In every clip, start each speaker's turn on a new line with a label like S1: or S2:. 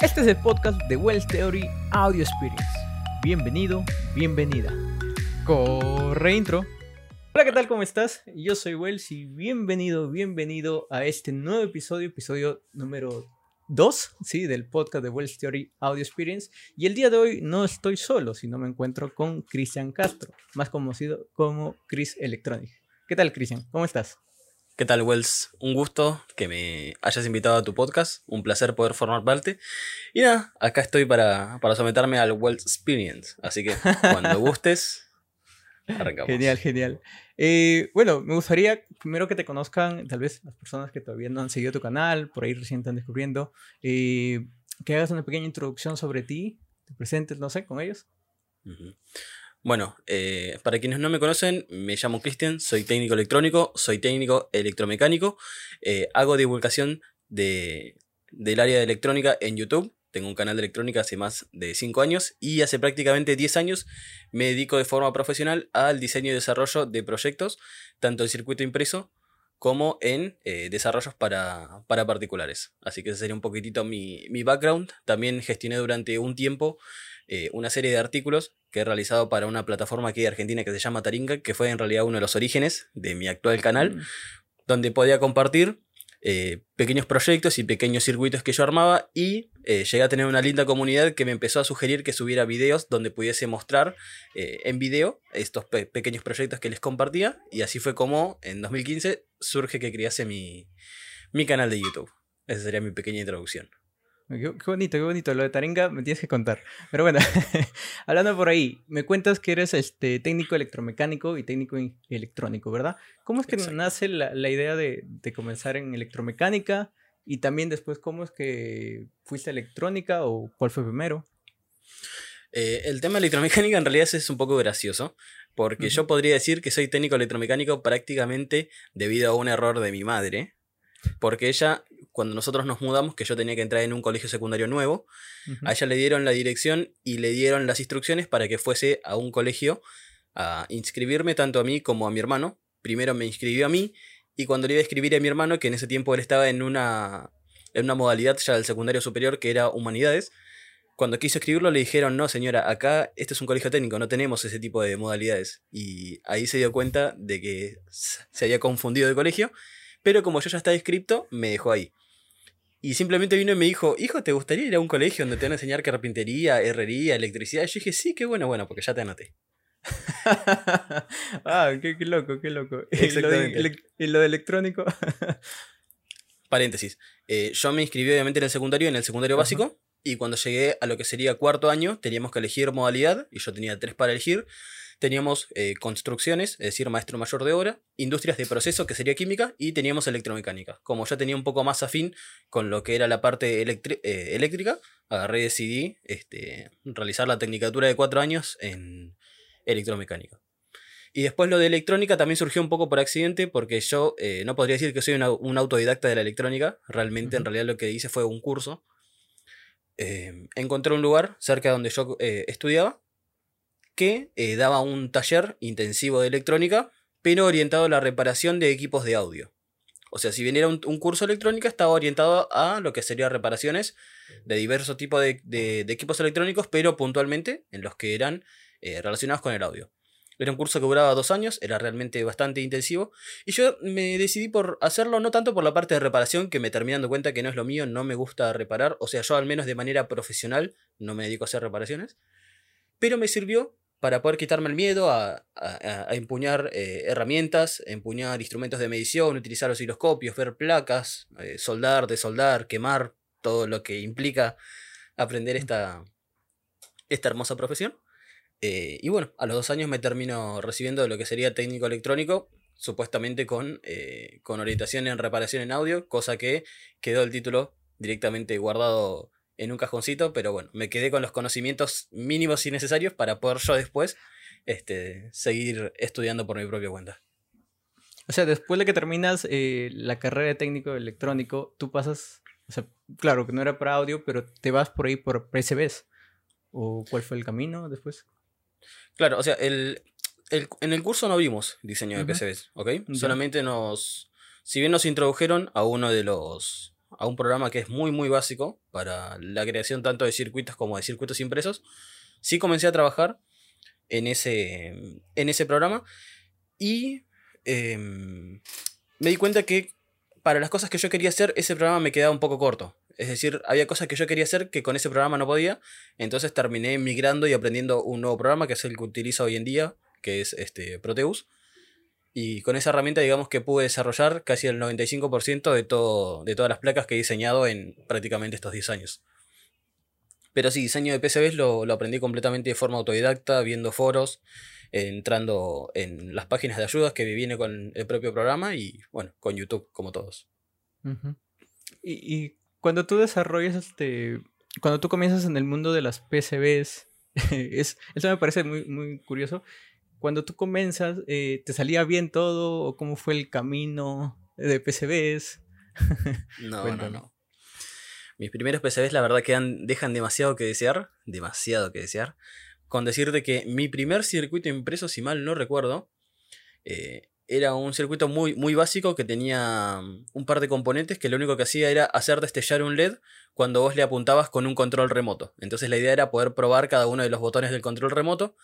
S1: Este es el podcast de Wells Theory Audio Experience. Bienvenido, bienvenida. Corre intro. Hola, ¿qué tal? ¿Cómo estás? Yo soy Wells y bienvenido, bienvenido a este nuevo episodio, episodio número 2, sí, del podcast de Wells Theory Audio Experience. Y el día de hoy no estoy solo, sino me encuentro con Cristian Castro, más conocido como Chris Electronic. ¿Qué tal, Cristian? ¿Cómo estás?
S2: ¿Qué tal, Wells? Un gusto que me hayas invitado a tu podcast. Un placer poder formar parte. Y nada, acá estoy para, para someterme al Wells Experience. Así que cuando gustes, arrancamos.
S1: Genial, genial. Eh, bueno, me gustaría primero que te conozcan, tal vez las personas que todavía no han seguido tu canal, por ahí recién están descubriendo, eh, que hagas una pequeña introducción sobre ti, te presentes, no sé, con ellos.
S2: Bueno, eh, para quienes no me conocen, me llamo Cristian, soy técnico electrónico, soy técnico electromecánico, eh, hago divulgación de, del área de electrónica en YouTube. Tengo un canal de electrónica hace más de 5 años y hace prácticamente 10 años me dedico de forma profesional al diseño y desarrollo de proyectos, tanto en circuito impreso como en eh, desarrollos para, para, particulares. Así que ese sería un poquitito mi, mi background. También gestioné durante un tiempo eh, una serie de artículos que he realizado para una plataforma aquí de Argentina que se llama Taringa, que fue en realidad uno de los orígenes de mi actual canal, mm. donde podía compartir eh, pequeños proyectos y pequeños circuitos que yo armaba y eh, llegué a tener una linda comunidad que me empezó a sugerir que subiera videos donde pudiese mostrar en video estos pequeños proyectos que les compartía y así fue como en 2015 surge que crease mi, mi canal de YouTube. Esa sería mi pequeña introducción.
S1: Qué, bonito, qué bonito. Lo de Taringa me tienes que contar. Pero bueno, hablando por ahí, me cuentas que eres este técnico electromecánico y técnico electrónico, ¿verdad? ¿Cómo es que nace la, la idea de, de, comenzar en electromecánica? Y también después, ¿cómo es que fuiste a electrónica o cuál fue primero?
S2: Eh, el tema de electromecánica en realidad es un poco gracioso, porque yo podría decir que soy técnico electromecánico prácticamente debido a un error de mi madre, porque ella cuando nosotros nos mudamos, que yo tenía que entrar en un colegio secundario nuevo, a ella le dieron la dirección y le dieron las instrucciones para que fuese a un colegio a inscribirme tanto a mí como a mi hermano. Primero me inscribió a mí y cuando le iba a escribir a mi hermano, que en ese tiempo él estaba en una, en una modalidad ya del secundario superior que era humanidades, cuando quiso escribirlo le dijeron, no señora, acá este es un colegio técnico, no tenemos ese tipo de modalidades. Y ahí se dio cuenta de que se había confundido de colegio, pero como yo ya estaba inscrito, me dejó ahí. Y simplemente vino y me dijo, hijo, ¿te gustaría ir a un colegio donde te van a enseñar carpintería, herrería, electricidad? Y yo dije, sí, qué bueno, bueno, porque ya te anoté.
S1: ah, qué, loco, qué loco. ¿Y lo de, electrónico?
S2: Paréntesis. Eh, yo me inscribí obviamente en el secundario, en el secundario básico, y cuando llegué a lo que sería cuarto año, teníamos que elegir modalidad, y yo tenía tres para elegir teníamos eh, construcciones, es decir, maestro mayor de obra, industrias de proceso, que sería química, y teníamos electromecánica. Como ya tenía un poco más afín con lo que era la parte eh, eléctrica, agarré y decidí este, realizar la tecnicatura de cuatro años en electromecánica. Y después lo de electrónica también surgió un poco por accidente, porque yo eh, no podría decir que soy un autodidacta de la electrónica, realmente en realidad lo que hice fue un curso. encontré un lugar cerca de donde yo estudiaba que eh, daba un taller intensivo de electrónica, pero orientado a la reparación de equipos de audio. O sea, si bien era un, curso de electrónica, estaba orientado a lo que serían reparaciones de diversos tipos de, equipos electrónicos, pero puntualmente en los que eran eh, relacionados con el audio. Era un curso que duraba dos años, era realmente bastante intensivo. Y yo me decidí por hacerlo no tanto por la parte de reparación, que me terminé dando cuenta que no es lo mío, no me gusta reparar. O sea, yo al menos de manera profesional no me dedico a hacer reparaciones. Pero me sirvió para poder quitarme el miedo a, empuñar eh, herramientas, empuñar instrumentos de medición, utilizar osciloscopios, ver placas, eh, soldar, desoldar, quemar, todo lo que implica aprender esta, esta hermosa profesión. Eh, y bueno, a los dos años me termino recibiendo de lo que sería técnico electrónico, supuestamente con, con orientación en reparación en audio, cosa que quedó el título directamente guardado en un cajoncito, pero bueno, me quedé con los conocimientos mínimos y necesarios para poder yo después este, seguir estudiando por mi propia cuenta.
S1: O sea, después de que terminas eh, la carrera de técnico electrónico, tú pasas, o sea, claro que no era para audio, pero te vas por ahí por PCBs. ¿O cuál fue el camino después?
S2: Claro, o sea, el, en el curso no vimos diseño de PCBs, ¿ok? Solamente nos, si bien nos introdujeron a uno de los a un programa que es muy muy básico para la creación tanto de circuitos como de circuitos impresos, sí comencé a trabajar en ese, en ese programa y em, me di cuenta que para las cosas que yo quería hacer, ese programa me quedaba un poco corto. Es decir, había cosas que yo quería hacer que con ese programa no podía. Entonces terminé migrando y aprendiendo un nuevo programa que es el que utilizo hoy en día, que es este Proteus. Y con esa herramienta, digamos que pude desarrollar casi el 95% de, todo, de todas las placas que he diseñado en prácticamente estos 10 años. Pero sí, diseño de PCBs lo, aprendí completamente de forma autodidacta, viendo foros, entrando en las páginas de ayudas que viene con el propio programa y, bueno, con YouTube, como todos.
S1: y, y, cuando tú desarrollas este. Cuando tú comienzas en el mundo de las PCBs, es, eso me parece muy, muy curioso. Cuando tú comienzas, eh, ¿te salía bien todo? ¿O cómo fue el camino de PCBs?
S2: no, no, no. Mis primeros PCBs, la verdad, que dejan demasiado que desear. Demasiado que desear. Con decirte que mi primer circuito impreso, si mal no recuerdo, eh, era un circuito muy, muy básico que tenía mm, un par de componentes que lo único que hacía era hacer destellar un LED cuando vos le apuntabas con un control remoto. Entonces la idea era poder probar cada uno de los botones del control remoto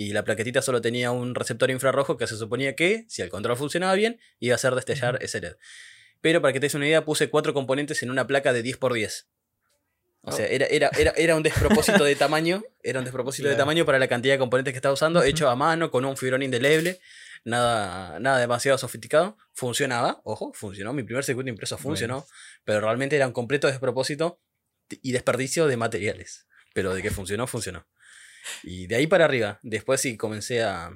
S2: y la plaquetita solo tenía un receptor infrarrojo que se suponía que, si el control funcionaba bien, iba a hacer destellar ese LED. Pero para que te des una idea, puse cuatro componentes en una placa de 10x10. O sea, oh. era, era, era, un despropósito de tamaño. Era un despropósito de tamaño para la cantidad de componentes que estaba usando, hecho a mano, con un fibrón indeleble nada, nada demasiado sofisticado. Funcionaba, ojo, funcionó. Mi primer circuito impreso funcionó, pero realmente era un completo despropósito y desperdicio de materiales. Pero de que funcionó, funcionó. Y de ahí para arriba, después sí comencé a,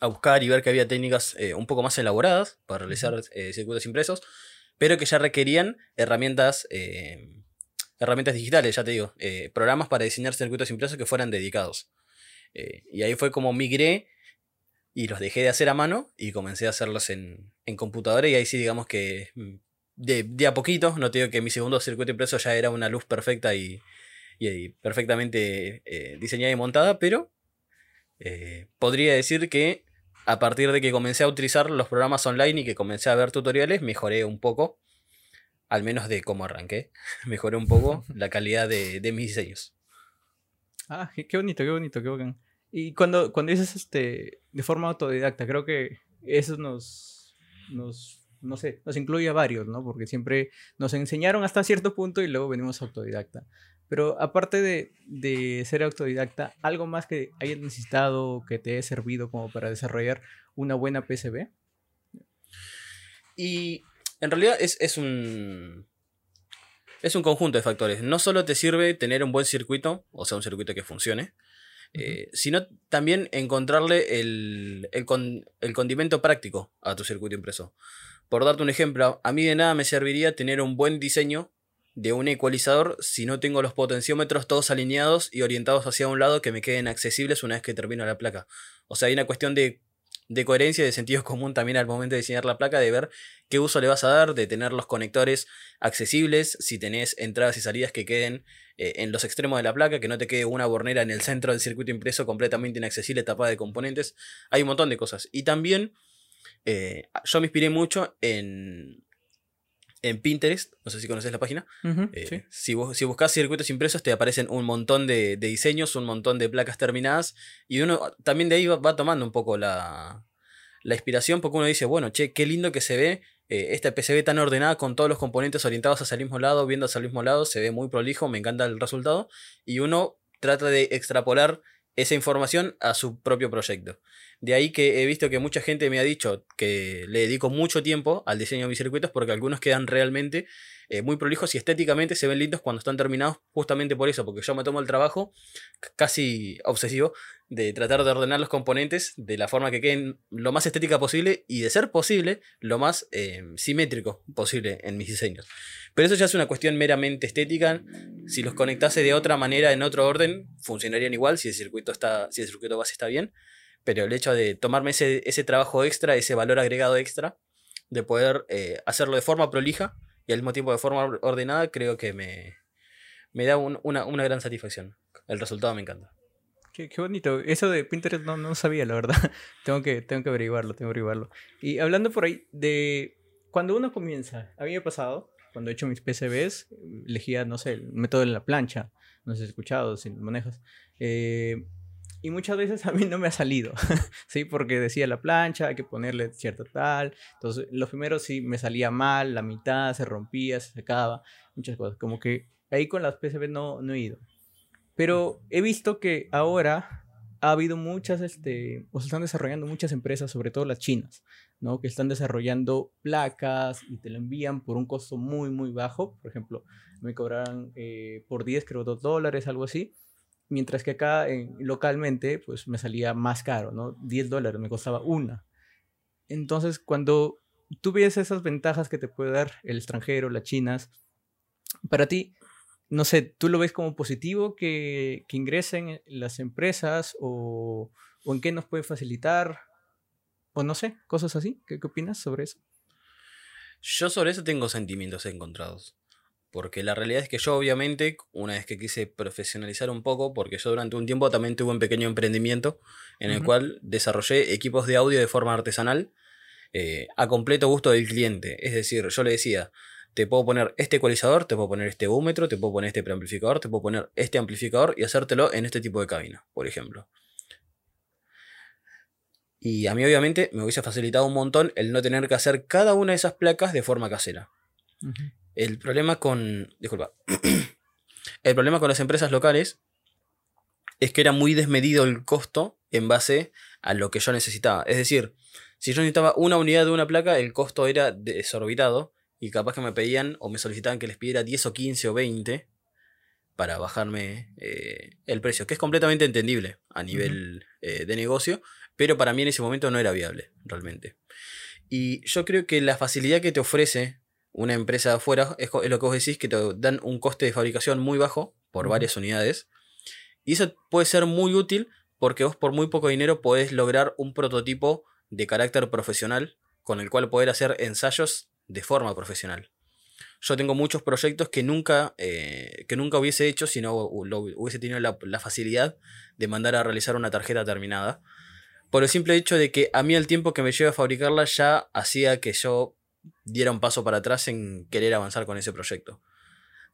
S2: a buscar y ver que había técnicas eh, un poco más elaboradas para realizar eh, circuitos impresos, pero que ya requerían herramientas, eh, herramientas digitales, ya te digo, programas para diseñar circuitos impresos que fueran dedicados. y ahí fue como migré y los dejé de hacer a mano y comencé a hacerlos en, en computadora y ahí sí digamos que mm, de, a poquito, no te digo que mi segundo circuito impreso ya era una luz perfecta y, perfectamente eh, diseñada y montada, pero eh, podría decir que a partir de que comencé a utilizar los programas online y que comencé a ver tutoriales, mejoré un poco, al menos de cómo arranqué, mejoré un poco la calidad de, de mis diseños.
S1: Ah, qué bonito, qué bonito, qué bacán. Y cuando, cuando dices este, de forma autodidacta, creo que eso nos, nos, no sé, nos incluye a varios, ¿no? Porque siempre nos enseñaron hasta cierto punto y luego venimos autodidacta. Pero aparte de, de ser autodidacta, ¿algo más que hayas necesitado, que te haya servido como para desarrollar una buena PCB?
S2: Y en realidad es, es un, es un conjunto de factores. No solo te sirve tener un buen circuito, o sea, un circuito que funcione, eh, sino también encontrarle el, condimento práctico a tu circuito impreso. Por darte un ejemplo, a mí de nada me serviría tener un buen diseño de un ecualizador si no tengo los potenciómetros todos alineados y orientados hacia un lado que me queden accesibles una vez que termino la placa. O sea, hay una cuestión de de coherencia de sentido común también al momento de diseñar la placa, de ver qué uso le vas a dar, de tener los conectores accesibles, si tenés entradas y salidas que queden eh, en los extremos de la placa, que no te quede una bornera en el centro del circuito impreso completamente inaccesible, tapada de componentes. Hay un montón de cosas. Y también eh, yo me inspiré mucho en, en Pinterest, no sé si conoces la página. Eh, si, si buscas circuitos impresos, te aparecen un montón de, diseños, un montón de placas terminadas. Y uno también de ahí va, tomando un poco la, la, inspiración, porque uno dice, bueno, che, qué lindo que se ve eh, esta PCB tan ordenada con todos los componentes orientados hacia el mismo lado, viendo hacia el mismo lado, se ve muy prolijo, me encanta el resultado. Y uno trata de extrapolar esa información a su propio proyecto. De ahí que he visto que mucha gente me ha dicho que le dedico mucho tiempo al diseño de mis circuitos porque algunos quedan realmente eh, muy prolijos y estéticamente se ven lindos cuando están terminados justamente por eso, porque yo me tomo el trabajo casi obsesivo de tratar de ordenar los componentes de la forma que queden lo más estética posible y de ser posible lo más eh, simétrico posible en mis diseños. Pero eso ya es una cuestión meramente estética. Si los conectase de otra manera, en otro orden, funcionarían igual si el circuito, está, si el circuito base está bien pero el hecho de tomarme ese, ese trabajo extra, ese valor agregado extra, de poder eh, hacerlo de forma prolija y al mismo tiempo de forma ordenada, creo que me, me da una, una, gran satisfacción. El resultado me encanta.
S1: Qué, qué, bonito. Eso de Pinterest no, no sabía, la verdad. tengo, que, tengo que averiguarlo, tengo que averiguarlo. Y hablando por ahí de cuando uno comienza, a mí me ha pasado cuando he hecho mis PCBs, elegía, no sé, el método de la plancha. No sé si has escuchado, si manejas. Eh, y muchas veces a mí no me ha salido, ¿sí? Porque decía la plancha, hay que ponerle cierto tal. Entonces, los primeros sí me salía mal, la mitad se rompía, se secaba, muchas cosas. Como que ahí con las PCB no, no he ido. Pero he visto que ahora ha habido muchas, este, o se están desarrollando muchas empresas, sobre todo las chinas, ¿no? Que están desarrollando placas y te lo envían por un costo muy, muy bajo. Por ejemplo, me cobrarán eh, por 10, creo, 2 dólares, algo así mientras que acá localmente pues me salía más caro, ¿no? 10 dólares me costaba una. Entonces cuando tú ves esas ventajas que te puede dar el extranjero, las chinas, para ti, no sé, ¿tú lo ves como positivo que, que ingresen las empresas o, o, en qué nos puede facilitar? O no sé, cosas así. ¿Qué, qué opinas sobre eso?
S2: Yo sobre eso tengo sentimientos encontrados. Porque la realidad es que yo obviamente, una vez que quise profesionalizar un poco, porque yo durante un tiempo también tuve un pequeño emprendimiento en el cual desarrollé equipos de audio de forma artesanal eh, a completo gusto del cliente. Es decir, yo le decía, te puedo poner este ecualizador, te puedo poner este búmetro, te puedo poner este preamplificador, te puedo poner este amplificador y hacértelo en este tipo de cabina, por ejemplo. Y a mí obviamente me hubiese facilitado un montón el no tener que hacer cada una de esas placas de forma casera. El problema con. Disculpa. el problema con las empresas locales es que era muy desmedido el costo en base a lo que yo necesitaba. Es decir, si yo necesitaba una unidad de una placa, el costo era desorbitado. Y capaz que me pedían o me solicitaban que les pidiera 10 o 15 o 20 para bajarme eh, el precio, que es completamente entendible a nivel eh, de negocio, pero para mí en ese momento no era viable, realmente. Y yo creo que la facilidad que te ofrece una empresa de afuera, es, lo que vos decís, que te dan un coste de fabricación muy bajo por varias unidades. Y eso puede ser muy útil porque vos por muy poco dinero podés lograr un prototipo de carácter profesional con el cual poder hacer ensayos de forma profesional. Yo tengo muchos proyectos que nunca, eh, que nunca hubiese hecho si no hubiese tenido la, la, facilidad de mandar a realizar una tarjeta terminada. Por el simple hecho de que a mí el tiempo que me lleva a fabricarla ya hacía que yo diera un paso para atrás en querer avanzar con ese proyecto.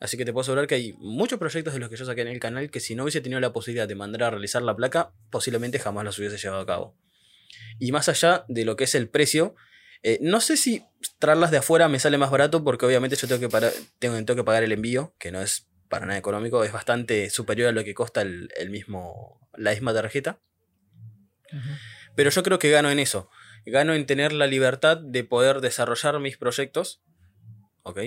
S2: Así que te puedo asegurar que hay muchos proyectos de los que yo saqué en el canal que si no hubiese tenido la posibilidad de mandar a realizar la placa, posiblemente jamás los hubiese llevado a cabo. Y más allá de lo que es el precio, eh, no sé si traerlas de afuera me sale más barato porque obviamente yo tengo que, tengo, que pagar el envío, que no es para nada económico, es bastante superior a lo que cuesta el, mismo, la misma tarjeta. Pero yo creo que gano en eso gano en tener la libertad de poder desarrollar mis proyectos, ¿ok?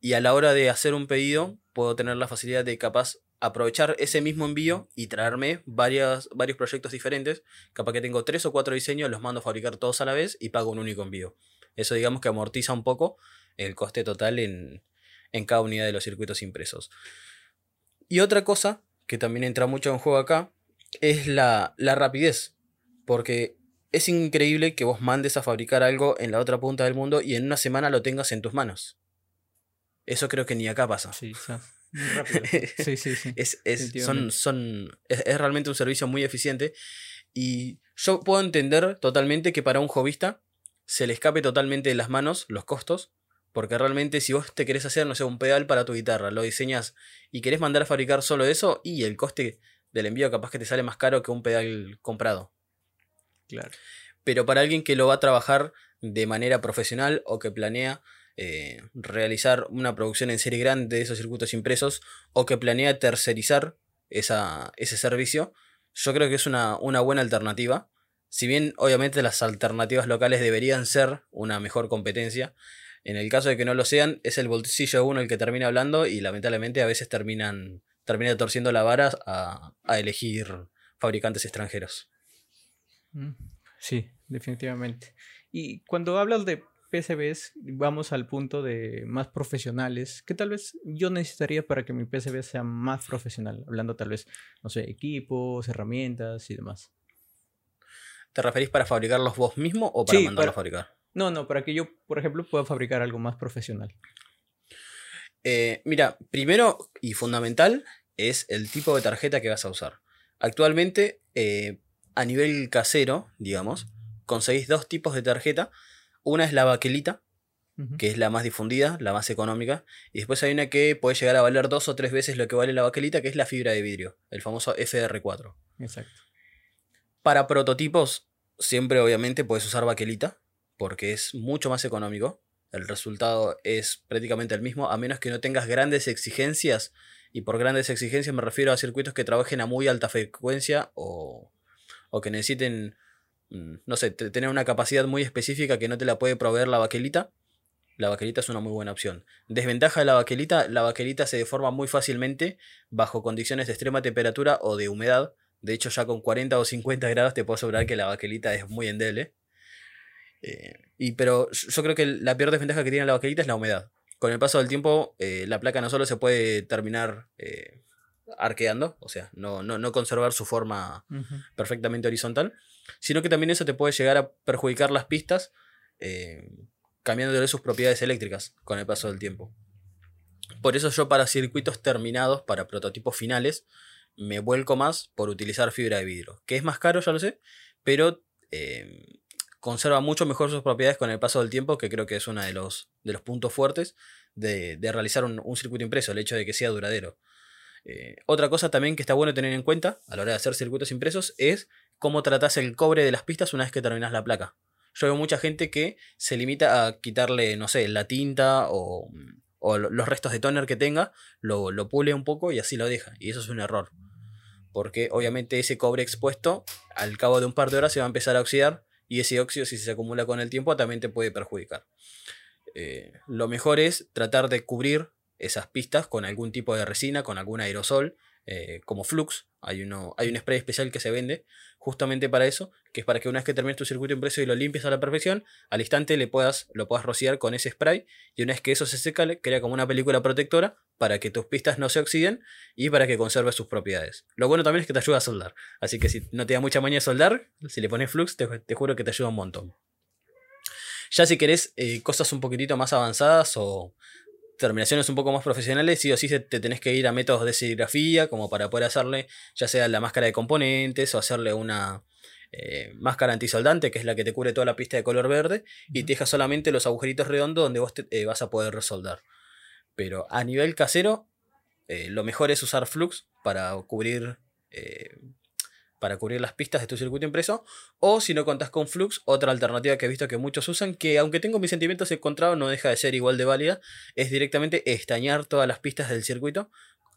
S2: Y a la hora de hacer un pedido, puedo tener la facilidad de capaz aprovechar ese mismo envío y traerme varios proyectos diferentes. Capaz que tengo tres o cuatro diseños, los mando a fabricar todos a la vez y pago un único envío. Eso digamos que amortiza un poco el coste total en, cada unidad de los circuitos impresos. Y otra cosa que también entra mucho en juego acá es la, la rapidez. Porque es increíble que vos mandes a fabricar algo en la otra punta del mundo y en una semana lo tengas en tus manos. Eso creo que ni acá pasa.
S1: Sí, muy rápido. Sí, sí, sí.
S2: es, es, son, son, es, realmente un servicio muy eficiente. Y yo puedo entender totalmente que para un hobbyista se le escape totalmente de las manos los costos. Porque realmente si vos te querés hacer, no sé, un pedal para tu guitarra, lo diseñas y querés mandar a fabricar solo eso, y el coste del envío capaz que te sale más caro que un pedal comprado. Pero para alguien que lo va a trabajar de manera profesional o que planea eh, realizar una producción en serie grande de esos circuitos impresos o que planea tercerizar esa, ese servicio, yo creo que es una, una buena alternativa. Si bien obviamente las alternativas locales deberían ser una mejor competencia, en el caso de que no lo sean, es el bolsillo uno el que termina hablando y lamentablemente a veces terminan termina torciendo la vara a, a elegir fabricantes extranjeros.
S1: Mm, sí, definitivamente. Y cuando hablas de PCBs, vamos al punto de más profesionales. ¿Qué tal vez yo necesitaría para que mi PCB sea más profesional? Hablando tal vez, no sé, equipos, herramientas y demás.
S2: ¿Te referís para fabricarlos vos mismo o para mandarlos a fabricar?
S1: No, no, para que yo, por ejemplo, pueda fabricar algo más profesional.
S2: Eh, mira, primero y fundamental es el tipo de tarjeta que vas a usar. Actualmente, eh, a nivel casero, digamos, conseguís dos tipos de tarjeta. Una es la baquelita, que es la más difundida, la más económica. Y después hay una que puede llegar a valer dos o tres veces lo que vale la baquelita, que es la fibra de vidrio, el famoso FR4.
S1: Exacto.
S2: Para prototipos, siempre obviamente puedes usar baquelita, porque es mucho más económico. El resultado es prácticamente el mismo, a menos que no tengas grandes exigencias. Y por grandes exigencias me refiero a circuitos que trabajen a muy alta frecuencia o, o que necesiten, mm, no sé, te- tener una capacidad muy específica que no te la puede proveer la baquelita. La baquelita es una muy buena opción. Desventaja de la baquelita, la baquelita se deforma muy fácilmente bajo condiciones de extrema temperatura o de humedad. De hecho, ya con 40 o 50 grados te puedo asegurar que la baquelita es muy endeble. Eh, y, pero yo yo creo que la peor desventaja que tiene la baquelita es la humedad. Con el paso del tiempo, eh, la placa no solo se puede terminar eh, arqueando, o sea, no, no, no conservar su forma perfectamente horizontal, sino que también eso te puede llegar a perjudicar las pistas, eh, cambiándole sus propiedades eléctricas con el paso del tiempo. Por eso yo para circuitos terminados, para prototipos finales, me vuelco más por utilizar fibra de vidrio, que es más caro, ya lo sé, pero eh, conserva mucho mejor sus propiedades con el paso del tiempo, que creo que es uno de los, de los puntos fuertes de, de realizar un, un circuito impreso, el hecho de que sea duradero. Eh, otra cosa también que está bueno tener en cuenta a la hora de hacer circuitos impresos es cómo tratás el cobre de las pistas una vez que terminás la placa. Yo veo mucha gente que se limita a quitarle, no sé, la tinta o, o lo- los restos de toner que tenga, lo, lo pule un poco y así lo deja. Y eso es un error. Porque obviamente ese cobre expuesto, al cabo de un par de horas se va a empezar a oxidar y ese óxido, si se acumula con el tiempo, también te puede perjudicar. Eh, lo mejor es tratar de cubrir esas pistas con algún tipo de resina, con algún aerosol, eh, como Flux. Hay, uno, hay un spray especial que se vende justamente para eso, que es para que una vez que termines tu circuito impreso y lo limpies a la perfección, al instante le puedas, lo puedas rociar con ese spray y una vez que eso se seca, le crea como una película protectora para que tus pistas no se oxiden y para que conserves sus propiedades. Lo bueno también es que te ayuda a soldar, así que si no te da mucha maña soldar, si le pones Flux, te, te juro que te ayuda un montón. Ya si querés eh, cosas un poquitito más avanzadas o terminaciones un poco más profesionales, sí o sí te tenés que ir a métodos de serigrafía, como para poder hacerle ya sea la máscara de componentes o hacerle una eh, máscara antisoldante, que es la que te cubre toda la pista de color verde, y te deja solamente los agujeritos redondos donde vos te- eh, vas a poder resoldar. Pero a nivel casero, eh, lo mejor es usar Flux para cubrir. Para cubrir las pistas de tu circuito impreso. O si no contás con Flux, otra alternativa que he visto que muchos usan, que aunque tengo mis sentimientos encontrados, no deja de ser igual de válida, es directamente estañar todas las pistas del circuito.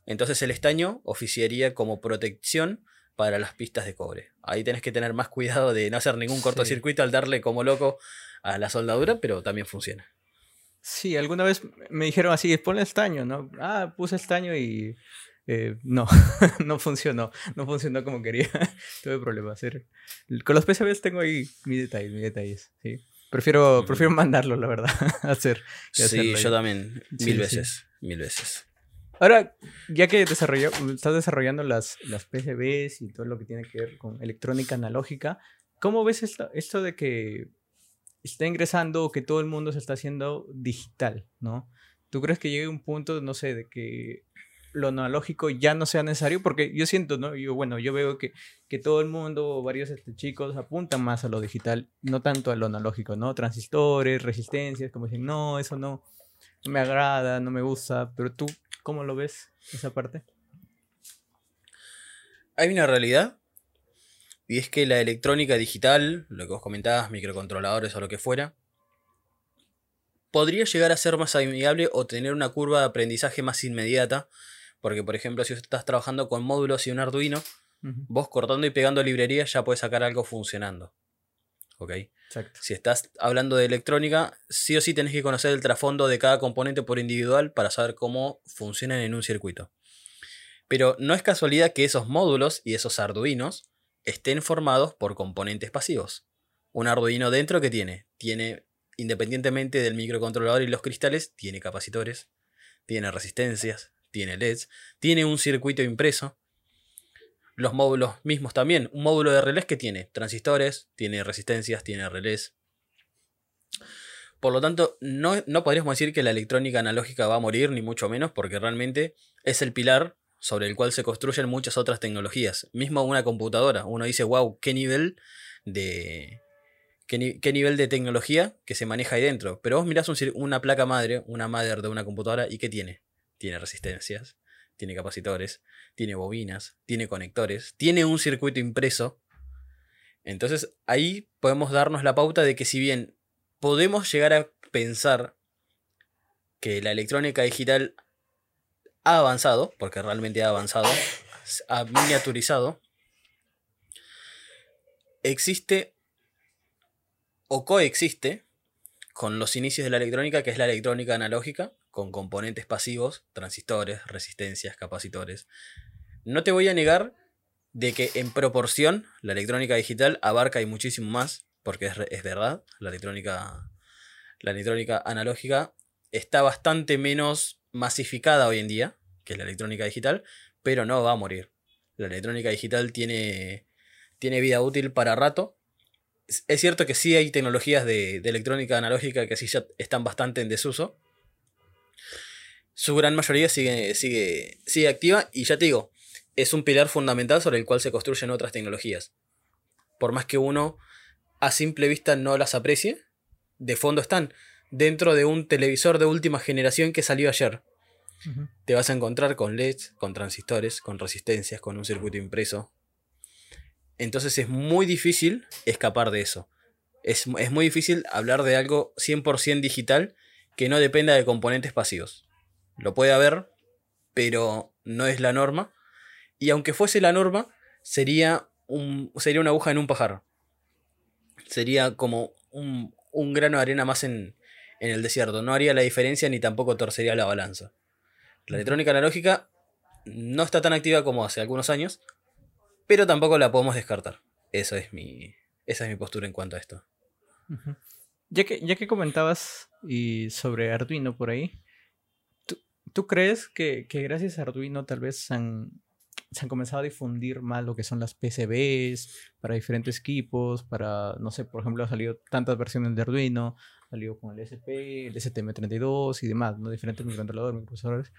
S2: Entonces el estaño oficiaría como protección para las pistas de cobre. Ahí tenés que tener más cuidado de no hacer ningún
S1: Sí.
S2: cortocircuito al darle como loco a la soldadura, pero también funciona.
S1: Sí, alguna vez me dijeron así, ponle estaño, ¿no? Ah, puse estaño y eh, no, no funcionó, no funcionó como quería. Tuve problemas. Hacer... Con los PCBs tengo ahí mis detalles, mis detalles, sí. Prefiero, prefiero mandarlo, la verdad, a hacer.
S2: Sí, yo
S1: ahí.
S2: también. Mil
S1: sí.
S2: veces. Mil veces.
S1: Ahora, ya que desarrolló, estás desarrollando las, las PCBs y todo lo que tiene que ver con electrónica analógica, ¿cómo ves esto, esto de que está ingresando o que todo el mundo se está haciendo digital, ¿no? ¿Tú crees que llegue un punto, no sé, de que lo analógico ya no sea necesario? Porque yo siento, ¿no? Yo, bueno, yo veo que, que todo el mundo, varios este, chicos, apuntan más a lo digital, no tanto a lo analógico, ¿no? Transistores, resistencias, como dicen, no, eso no, no me agrada, no me gusta, pero tú, ¿cómo lo ves esa parte?
S2: Hay una realidad. Y es que la electrónica digital, lo que vos comentabas, microcontroladores o lo que fuera, podría llegar a ser más amigable o tener una curva de aprendizaje más inmediata. Porque, por ejemplo, si estás trabajando con módulos y un Arduino, vos cortando y pegando librerías ya puedes sacar algo funcionando. ¿Ok?
S1: Exacto.
S2: Si estás hablando de electrónica, sí o sí tenés que conocer el trasfondo de cada componente por individual para saber cómo funcionan en un circuito. Pero no es casualidad que esos módulos y esos arduinos estén formados por componentes pasivos. Un arduino dentro que tiene, tiene independientemente del microcontrolador y los cristales, tiene capacitores, tiene resistencias, tiene LEDs, tiene un circuito impreso. Los módulos mismos también. Un módulo de relés que tiene transistores, tiene resistencias, tiene relés. Por lo tanto, no, no podríamos decir que la electrónica analógica va a morir, ni mucho menos, porque realmente es el pilar sobre el cual se construyen muchas otras tecnologías. Mismo una computadora. Uno dice, wow, qué nivel de. qué, qué nivel de tecnología que se maneja ahí dentro. Pero vos mirás una placa madre, una madre de una computadora, ¿y qué tiene? Tiene resistencias, tiene capacitores, tiene bobinas, tiene conectores, tiene un circuito impreso. Entonces ahí podemos darnos la pauta de que si bien podemos llegar a pensar que la electrónica digital ha avanzado, porque realmente ha avanzado, ha miniaturizado, existe o coexiste con los inicios de la electrónica, que es la electrónica analógica, con componentes pasivos, transistores, resistencias, capacitores. No te voy a negar de que en proporción la electrónica digital abarca y muchísimo más, porque es, verdad, la electrónica, la electrónica analógica está bastante menos masificada hoy en día que la electrónica digital, pero no va a morir. La electrónica digital tiene, tiene vida útil para rato. Es cierto que sí hay tecnologías de, electrónica analógica que sí ya están bastante en desuso. Su gran mayoría sigue, sigue, sigue activa y ya te digo, es un pilar fundamental sobre el cual se construyen otras tecnologías. Por más que uno a simple vista no las aprecie, de fondo están dentro de un televisor de última generación que salió ayer. Te vas a encontrar con LEDs, con transistores, con resistencias, con un circuito impreso. Entonces es muy difícil escapar de eso. Es, es muy difícil hablar de algo 100% digital que no dependa de componentes pasivos. Lo puede haber, pero no es la norma. Y aunque fuese la norma, sería, un, sería una aguja en un pajar. Sería como un, un grano de arena más en, en el desierto. No haría la diferencia ni tampoco torcería la balanza. La electrónica analógica no está tan activa como hace algunos años, pero tampoco la podemos descartar. Eso es mi, esa es mi postura en cuanto a esto.
S1: ya, que, ya que comentabas y sobre Arduino por ahí, ¿tú, crees que, gracias a Arduino tal vez se han, se han comenzado a difundir más lo que son las PCBs para diferentes equipos? Para, no sé, por ejemplo, ha salido tantas versiones de Arduino, salió con el SP, el STM32 y demás, ¿no? Diferentes microcontroladores, microprocesadores.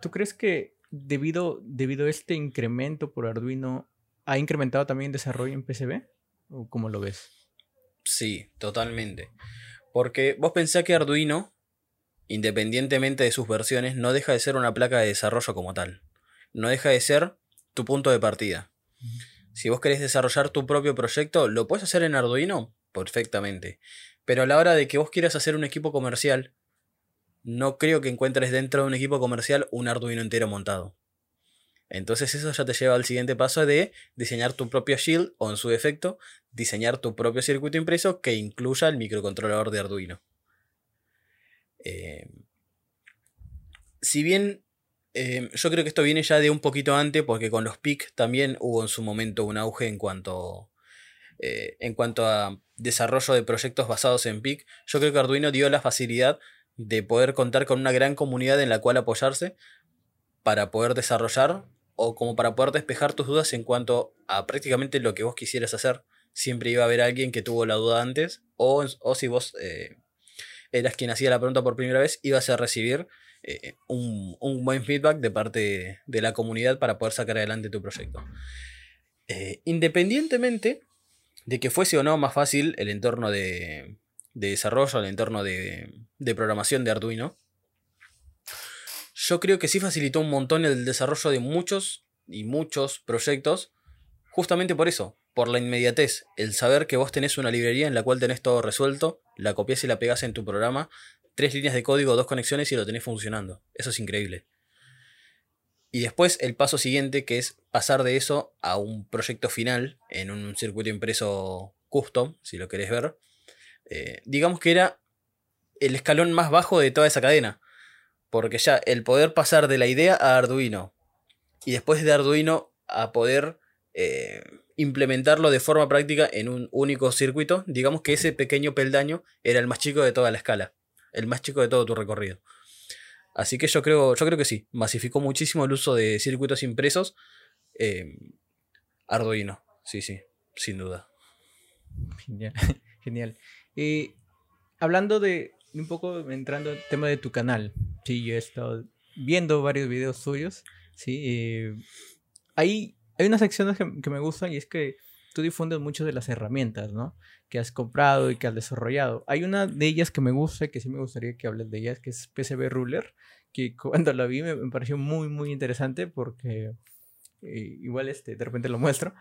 S1: ¿Tú crees que debido, debido a este incremento por Arduino, ha incrementado también el desarrollo en PCB? ¿O cómo lo ves?
S2: Sí, totalmente. Porque vos pensás que Arduino, independientemente de sus versiones, no deja de ser una placa de desarrollo como tal. No deja de ser tu punto de partida. Si vos querés desarrollar tu propio proyecto, ¿lo puedes hacer en Arduino? Perfectamente. Pero a la hora de que vos quieras hacer un equipo comercial, no creo que encuentres dentro de un equipo comercial un Arduino entero montado. Entonces eso ya te lleva al siguiente paso de diseñar tu propio shield o en su defecto diseñar tu propio circuito impreso que incluya el microcontrolador de Arduino. Eh, si bien eh, yo creo que esto viene ya de un poquito antes porque con los PIC también hubo en su momento un auge en cuanto, eh, en cuanto a desarrollo de proyectos basados en PIC. Yo creo que Arduino dio la facilidad de poder contar con una gran comunidad en la cual apoyarse para poder desarrollar o como para poder despejar tus dudas en cuanto a prácticamente lo que vos quisieras hacer. Siempre iba a haber alguien que tuvo la duda antes o, o si vos eras quien hacía la pregunta por primera vez, ibas a recibir eh, un, buen feedback de parte de la comunidad para poder sacar adelante tu proyecto. Eh, independientemente de que fuese o no más fácil el entorno de, de desarrollo, al entorno de programación de Arduino, yo creo que sí facilitó un montón el desarrollo de muchos y muchos proyectos, justamente por eso, por la inmediatez, el saber que vos tenés una librería en la cual tenés todo resuelto, la copias y la pegás en tu programa, tres líneas de código, dos conexiones y lo tenés funcionando. Eso es increíble. Y después el paso siguiente, que es pasar de eso a un proyecto final en un circuito impreso custom, si lo querés ver, eh, digamos que era el escalón más bajo de toda esa cadena. Porque ya el poder pasar de la idea a Arduino y después de Arduino a poder eh, implementarlo de forma práctica en un único circuito, digamos que ese pequeño peldaño era el más chico de toda la escala, el más chico de todo tu recorrido. Así que yo creo, yo creo que sí, masificó muchísimo el uso de circuitos impresos. Eh, Arduino, sí, sí, sin duda.
S1: Genial, genial. Hablando de un poco, entrando al tema de tu canal, sí, yo he estado viendo varios videos tuyos, sí, hay, hay unas secciones que, me gustan y es que tú difundes mucho de las herramientas, ¿no? Que has comprado y que has desarrollado. Hay una de ellas que me gusta, que sí me gustaría que hables de ellas, que es PCB Ruler, que cuando la vi me, pareció muy, muy interesante porque eh, igual este, de repente lo muestro.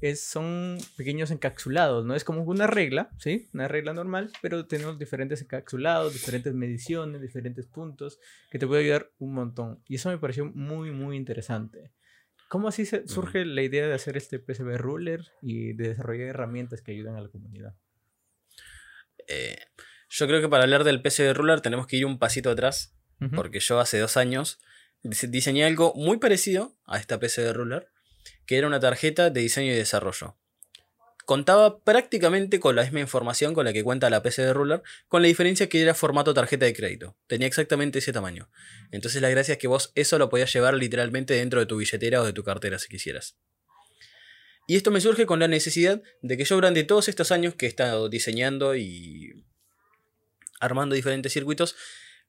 S1: Es, son pequeños encapsulados, ¿no? Es como una regla, ¿sí? Una regla normal, pero tenemos diferentes encapsulados, diferentes mediciones, diferentes puntos, que te puede ayudar un montón. Y eso me pareció muy, muy interesante. ¿Cómo así se surge la idea de hacer este PCB Ruler y de desarrollar herramientas que ayudan a la comunidad?
S2: Eh, yo creo que para hablar del PCB Ruler tenemos que ir un pasito atrás, porque yo hace dos años diseñé algo muy parecido a esta PCB Ruler, que era una tarjeta de diseño y desarrollo contaba prácticamente con la misma información con la que cuenta la PC de Ruler, con la diferencia que era formato tarjeta de crédito. Tenía exactamente ese tamaño. Entonces la gracia es que vos eso lo podías llevar literalmente dentro de tu billetera o de tu cartera si quisieras. Y esto me surge con la necesidad de que yo durante todos estos años que he estado diseñando y armando diferentes circuitos,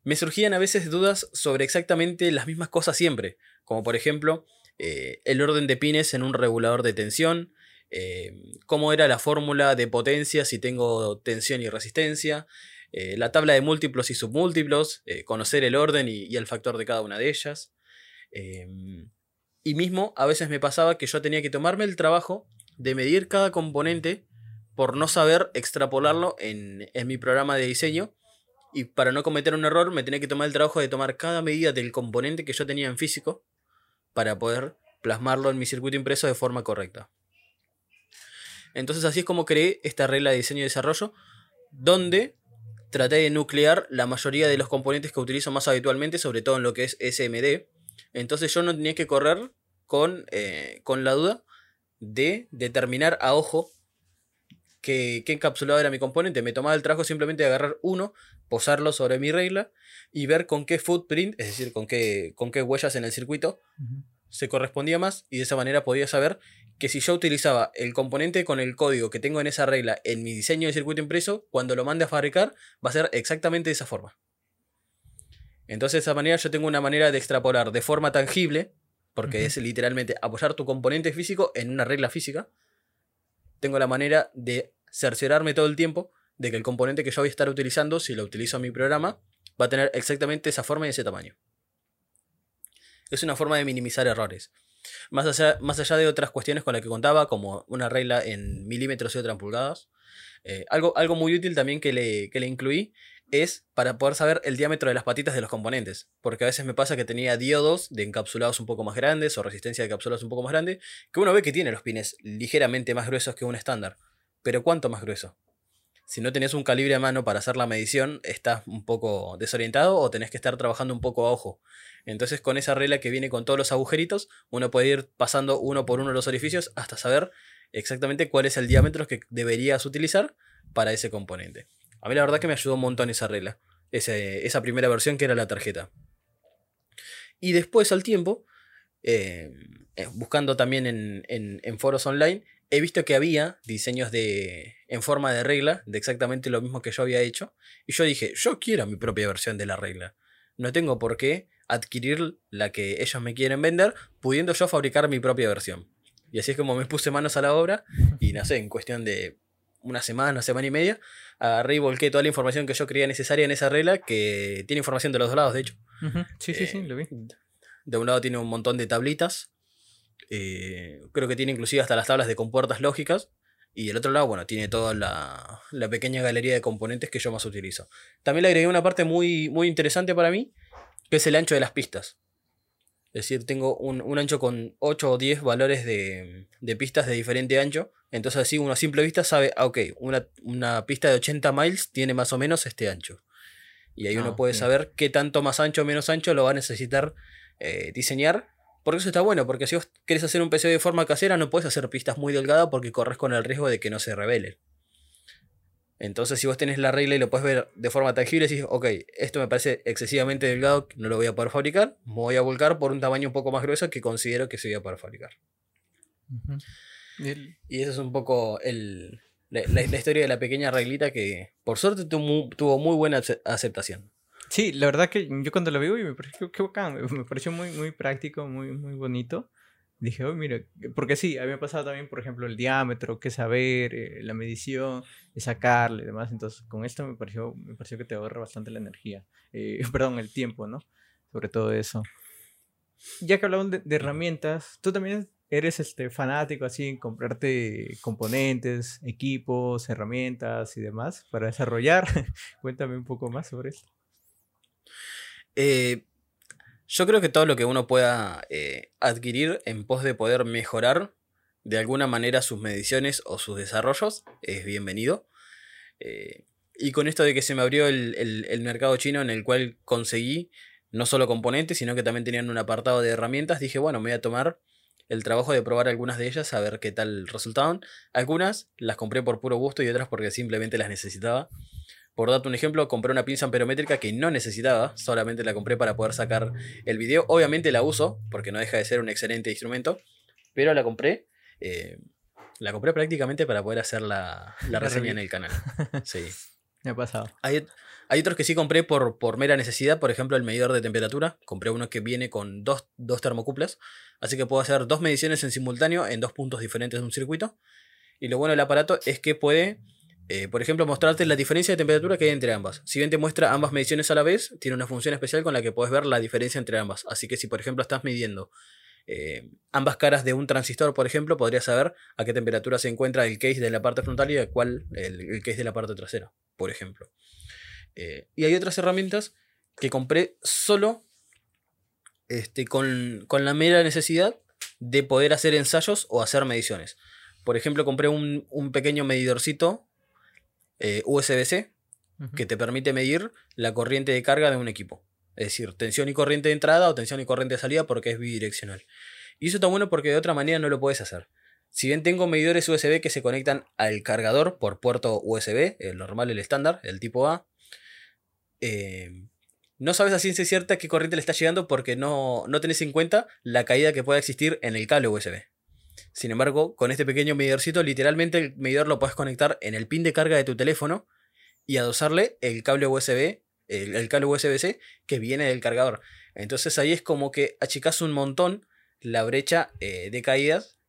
S2: me surgían a veces dudas sobre exactamente las mismas cosas siempre, como por ejemplo eh, el orden de pines en un regulador de tensión, eh, cómo era la fórmula de potencia si tengo tensión y resistencia, eh, la tabla de múltiplos y submúltiplos, eh, conocer el orden y, el factor de cada una de ellas. y mismo a veces me pasaba que yo tenía que tomarme el trabajo de medir cada componente por no saber extrapolarlo en, en mi programa de diseño. Y para no cometer un error me tenía que tomar el trabajo de tomar cada medida del componente que yo tenía en físico para poder plasmarlo en mi circuito impreso de forma correcta. Entonces así es como creé esta regla de diseño y desarrollo, donde traté de nuclear la mayoría de los componentes que utilizo más habitualmente, sobre todo en lo que es SMD. Entonces yo no tenía que correr con, eh, con la duda de determinar a ojo qué, encapsulado era mi componente. Me tomaba el trabajo simplemente de agarrar uno, posarlo sobre mi regla y ver con qué footprint, es decir, con qué, con qué huellas en el circuito, se correspondía más y de esa manera podía saber que si yo utilizaba el componente con el código que tengo en esa regla en mi diseño de circuito impreso, cuando lo mande a fabricar va a ser exactamente de esa forma. Entonces de esa manera yo tengo una manera de extrapolar de forma tangible, porque es literalmente apoyar tu componente físico en una regla física. Tengo la manera de cerciorarme todo el tiempo de que el componente que yo voy a estar utilizando, si lo utilizo en mi programa, va a tener exactamente esa forma y ese tamaño. Es una forma de minimizar errores. Más allá, más allá de otras cuestiones con las que contaba, como una regla en milímetros y otra en pulgadas. Eh, algo, algo muy útil también que le, que le incluí es para poder saber el diámetro de las patitas de los componentes. Porque a veces me pasa que tenía diodos de encapsulados un poco más grandes o resistencia de encapsulados un poco más grande, que uno ve que tiene los pines ligeramente más gruesos que un estándar. Pero ¿cuánto más grueso? si no tenés un calibre a mano para hacer la medición, estás un poco desorientado o tenés que estar trabajando un poco a ojo. Entonces con esa regla que viene con todos los agujeritos, uno puede ir pasando uno por uno los orificios hasta saber exactamente cuál es el diámetro que deberías utilizar para ese componente. A mí la verdad que me ayudó un montón esa regla, esa primera versión que era la tarjeta. Y después al tiempo, eh, eh, buscando también en foros online, he visto que había diseños de, en forma de regla de exactamente lo mismo que yo había hecho. Y yo dije, yo quiero mi propia versión de la regla. No tengo por qué adquirir la que ellos me quieren vender, pudiendo yo fabricar mi propia versión. Y así es como me puse manos a la obra y no sé, en cuestión de una semana, una semana y media, agarré y volqué toda la información que yo creía necesaria en esa regla, que tiene información de los dos lados, de hecho.
S1: Sí, sí, sí, lo vi.
S2: De un lado tiene un montón de tablitas eh, creo que tiene inclusive hasta las tablas de compuertas lógicas. Y el otro lado, bueno, tiene toda la, pequeña galería de componentes que yo más utilizo. También le agregué una parte muy, muy interesante para mí, que es el ancho de las pistas. Es decir, tengo un, ancho con 8 o 10 valores de, pistas de diferente ancho. Entonces así uno a simple vista sabe, ah, ok, una, pista de 80 miles tiene más o menos este ancho. Y ahí uno ah, puede saber qué tanto más ancho o menos ancho lo va a necesitar eh, diseñar porque eso está bueno, porque si vos querés hacer un PC de forma casera, no puedes hacer pistas muy delgadas porque corres con el riesgo de que no se revele. Entonces, si vos tenés la regla y lo puedes ver de forma tangible, decís, ok, esto me parece excesivamente delgado, no lo voy a poder fabricar, me voy a volcar por un tamaño un poco más grueso que considero que se voy a poder fabricar. Y eso es un poco la, historia de la pequeña reglita que, por suerte, tuvo muy buena aceptación.
S1: Sí, la verdad que yo cuando lo vi, me pareció, qué bacán, me pareció muy, muy práctico, muy, muy bonito. Dije, oh, mira, porque sí, a mí me ha pasado también, por ejemplo, el diámetro, qué saber, eh, la medición, sacarle y demás. Entonces, con esto me pareció, me pareció que te ahorra bastante la energía, eh, perdón, el tiempo, ¿no? Sobre todo eso. Ya que hablamos de, herramientas, tú también eres este fanático así en comprarte componentes, equipos, herramientas y demás para desarrollar. Cuéntame un poco más sobre eso.
S2: Eh, yo creo que todo lo que uno pueda eh, adquirir en pos de poder mejorar de alguna manera sus mediciones o sus desarrollos es bienvenido. Eh, y con esto de que se me abrió el, el, mercado chino en el cual conseguí no solo componentes, sino que también tenían un apartado de herramientas, dije, bueno, me voy a tomar el trabajo de probar algunas de ellas, a ver qué tal resultaban. Algunas las compré por puro gusto y otras porque simplemente las necesitaba. Por darte un ejemplo, compré una pinza amperométrica que no necesitaba, solamente la compré para poder sacar el video. Obviamente la uso, porque no deja de ser un excelente instrumento, pero la compré. Eh, la compré prácticamente para poder hacer la, reseña en el canal. Sí.
S1: Me ha pasado.
S2: Hay, hay, otros que sí compré por, por mera necesidad, por ejemplo el medidor de temperatura. Compré uno que viene con dos, dos termocuplas, así que puedo hacer dos mediciones en simultáneo en dos puntos diferentes de un circuito. Y lo bueno del aparato es que puede eh, por ejemplo, mostrarte la diferencia de temperatura que hay entre ambas. Si bien te muestra ambas mediciones a la vez, tiene una función especial con la que puedes ver la diferencia entre ambas. Así que si, por ejemplo, estás midiendo eh, ambas caras de un transistor, por ejemplo, podrías saber a qué temperatura se encuentra el case de la parte frontal y cuál el, case de la parte trasera, por ejemplo. Eh, y hay otras herramientas que compré solo este, con, la mera necesidad de poder hacer ensayos o hacer mediciones. Por ejemplo, compré un, un pequeño medidorcito eh, USB-C que te permite medir la corriente de carga de un equipo. Es decir, tensión y corriente de entrada o tensión y corriente de salida porque es bidireccional. Y eso está bueno porque de otra manera no lo puedes hacer. Si bien tengo medidores USB que se conectan al cargador por puerto USB, el normal, el estándar, el tipo A, eh, no sabes a ciencia cierta qué corriente le está llegando porque no, no tenés en cuenta la caída que pueda existir en el cable USB. Sin embargo, con este pequeño medidorcito, literalmente el medidor lo puedes conectar en el pin de carga de tu teléfono y adosarle el cable USB, el, cable USB-C que viene del cargador. Entonces ahí es como que achicas un montón la brecha eh, de caídas,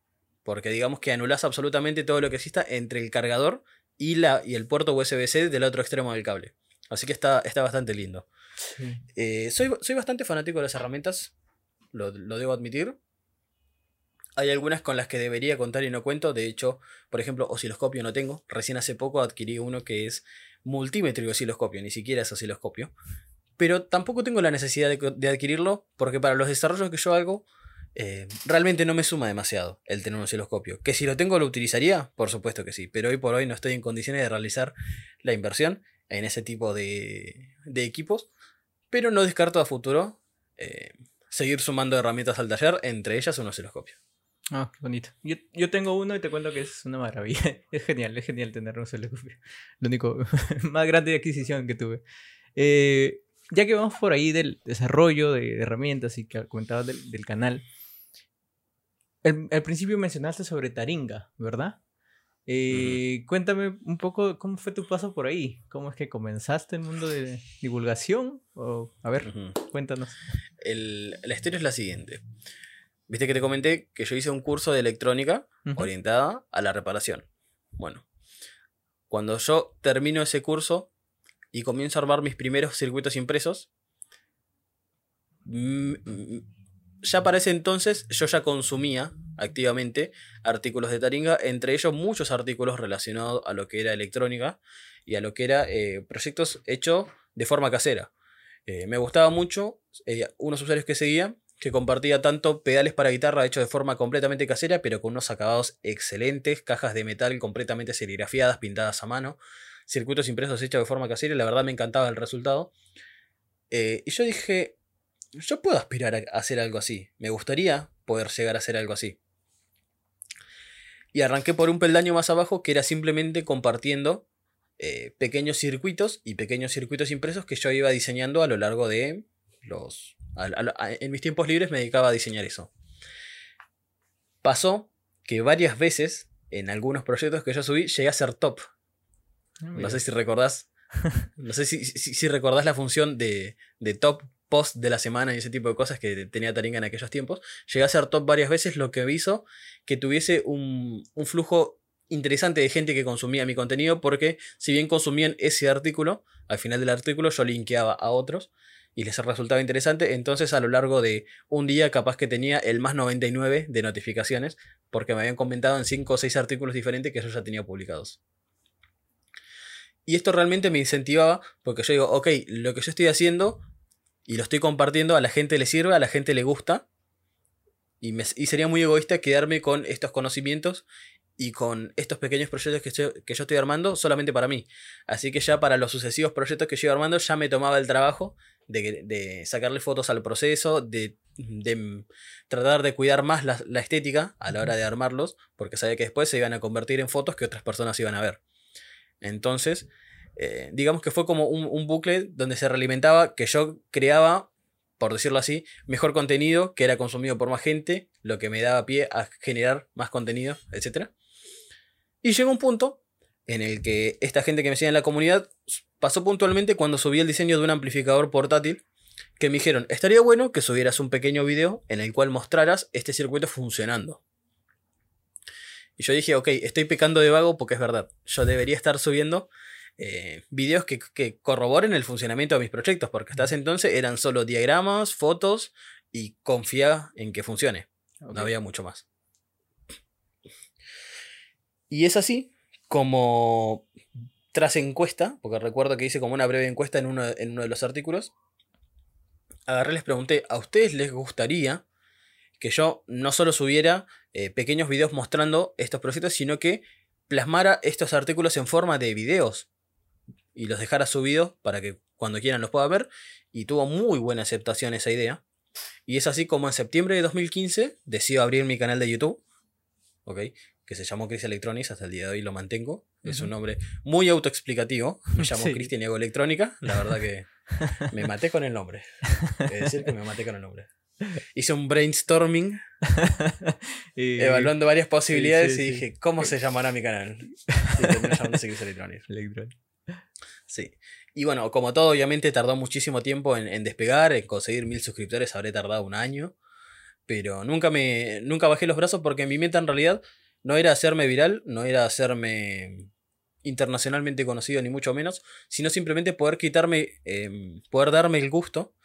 S2: porque digamos que anulas absolutamente todo lo que exista entre el cargador y, la, y el puerto USB-C del otro extremo del cable. Así que está, está bastante lindo. Eh, soy, soy, bastante fanático de las herramientas, lo, lo debo admitir. Hay algunas con las que debería contar y no cuento. De hecho, por ejemplo, osciloscopio no tengo. Recién hace poco adquirí uno que es multímetro y osciloscopio. Ni siquiera es osciloscopio. Pero tampoco tengo la necesidad de, adquirirlo porque para los desarrollos que yo hago, eh, realmente no me suma demasiado el tener un osciloscopio. Que si lo tengo lo utilizaría, por supuesto que sí. Pero hoy por hoy no estoy en condiciones de realizar la inversión en ese tipo de, equipos. Pero no descarto a futuro eh, seguir sumando herramientas al taller, entre ellas un osciloscopio.
S1: Ah, qué bonito. Yo, yo, tengo uno y te cuento que es una maravilla. Es genial, es genial tener un solo Lo único más grande de adquisición que tuve. Eh, ya que vamos por ahí del desarrollo de, herramientas y que comentabas del, del canal, al principio mencionaste sobre Taringa, ¿verdad? Eh, Cuéntame un poco cómo fue tu paso por ahí. ¿Cómo es que comenzaste el mundo de divulgación? O, a ver, cuéntanos.
S2: El, la historia es la siguiente. Viste que te comenté que yo hice un curso de electrónica orientada a la reparación. Bueno, cuando yo termino ese curso y comienzo a armar mis primeros circuitos impresos, mm, mm, ya para ese entonces yo ya consumía activamente artículos de Taringa, entre ellos muchos artículos relacionados a lo que era electrónica y a lo que era eh, proyectos hechos de forma casera. Eh, me gustaba mucho eh, unos usuarios que seguían que compartía tanto pedales para guitarra hechos de forma completamente casera, pero con unos acabados excelentes, cajas de metal completamente serigrafiadas, pintadas a mano, circuitos impresos hechos de forma casera, y la verdad me encantaba el resultado. Eh, y yo dije, yo puedo aspirar a hacer algo así, me gustaría poder llegar a hacer algo así. Y arranqué por un peldaño más abajo que era simplemente compartiendo eh, pequeños circuitos y pequeños circuitos impresos que yo iba diseñando a lo largo de los en mis tiempos libres me dedicaba a diseñar eso. Pasó que varias veces en algunos proyectos que yo subí llegué a ser top. Ah, no sé si recordás. No sé si, si, recordás la función de, top post de la semana y ese tipo de cosas que tenía Taringa en aquellos tiempos. Llegué a ser top varias veces, lo que hizo que tuviese un, un flujo interesante de gente que consumía mi contenido, porque si bien consumían ese artículo, al final del artículo yo linkeaba a otros y les resultaba interesante. Entonces, a lo largo de un día, capaz que tenía el más 99 de notificaciones, porque me habían comentado en 5 o 6 artículos diferentes que yo ya tenía publicados. Y esto realmente me incentivaba, porque yo digo, ok, lo que yo estoy haciendo y lo estoy compartiendo, a la gente le sirve, a la gente le gusta. Y, me, y sería muy egoísta quedarme con estos conocimientos y con estos pequeños proyectos que yo, que yo estoy armando solamente para mí. Así que ya para los sucesivos proyectos que yo iba armando ya me tomaba el trabajo de, sacarle fotos al proceso, de, tratar de cuidar más la, estética a la hora de armarlos, porque sabía que después se iban a convertir en fotos que otras personas iban a ver. Entonces, eh, digamos que fue como un, un bucle donde se realimentaba que yo creaba por decirlo así, mejor contenido que era consumido por más gente, lo que me daba pie a generar más contenido, etc. Y llegó un punto en el que esta gente que me sigue en la comunidad pasó puntualmente cuando subí el diseño de un amplificador portátil que me dijeron, estaría bueno que subieras un pequeño video en el cual mostraras este circuito funcionando. Y yo dije, ok, estoy pecando de vago porque es verdad, yo debería estar subiendo eh, videos que, corroboren el funcionamiento de mis proyectos, porque hasta ese entonces eran solo diagramas, fotos y confía en que funcione. No había mucho más. Y es así como tras encuesta, porque recuerdo que hice como una breve encuesta en uno, de los artículos, agarré les pregunté, ¿a ustedes les gustaría que yo no solo subiera eh, pequeños videos mostrando estos proyectos, sino que plasmara estos artículos en forma de videos y los dejara subidos para que cuando quieran los pueda ver? Y tuvo muy buena aceptación esa idea. Y es así como en septiembre de 2015 decido abrir mi canal de YouTube, ¿ok? Que se llamó Chris Electronics, hasta el día de hoy lo mantengo. Es un nombre muy autoexplicativo. Me llamo Cristian y hago electrónica. La verdad que me maté con el nombre. Es decir que me maté con el nombre. Hice un brainstorming evaluando varias posibilidades y dije, ¿cómo se llamará mi canal? Y llamándose Chris Electronics. Sí. Y bueno, como todo, obviamente tardó muchísimo tiempo en, despegar, en conseguir mil suscriptores, habré tardado un año. Pero nunca me. nunca bajé los brazos porque mi meta en realidad no era hacerme viral, no era hacerme internacionalmente conocido, ni mucho menos, sino simplemente poder quitarme, em, poder darme el gusto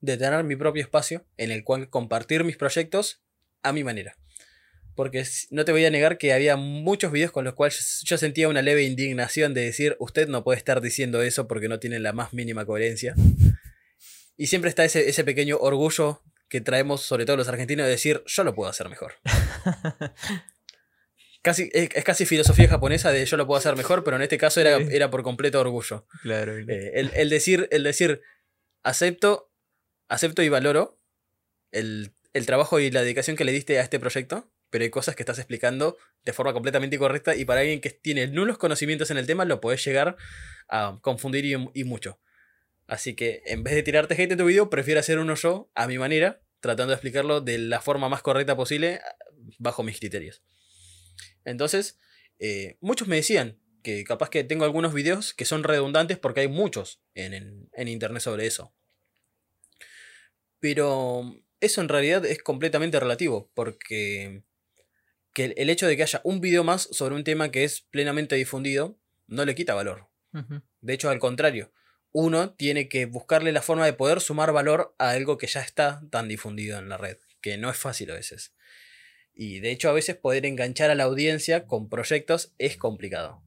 S2: de tener mi propio espacio en el cual compartir mis proyectos a mi manera. Porque no te voy a negar que había muchos videos con los cuales yo sentía una leve indignación de decir, usted no puede estar diciendo eso porque no tiene la más mínima coherencia. Y siempre está ese, ese pequeño orgullo que traemos, sobre todo los argentinos, de decir, yo lo puedo hacer mejor. casi, es, casi filosofía japonesa de yo lo puedo hacer mejor, pero en este caso era, era por completo orgullo.
S1: Claro.
S2: Eh, el, el, decir, el decir, acepto, acepto y valoro el, el trabajo y la dedicación que le diste a este proyecto pero hay cosas que estás explicando de forma completamente incorrecta y para alguien que tiene nulos conocimientos en el tema lo puedes llegar a confundir y, mucho. Así que en vez de tirarte hate en tu video, prefiero hacer uno yo a mi manera, tratando de explicarlo de la forma más correcta posible bajo mis criterios. Entonces, eh, muchos me decían que capaz que tengo algunos videos que son redundantes porque hay muchos en internet sobre eso. Pero eso en realidad es completamente relativo, porque que el hecho de que haya un video más sobre un tema que es plenamente difundido no le quita valor. De hecho, al contrario, uno tiene que buscarle la forma de poder sumar valor a algo que ya está tan difundido en la red, que no es fácil a veces. Y de hecho, a veces poder enganchar a la audiencia con proyectos es complicado.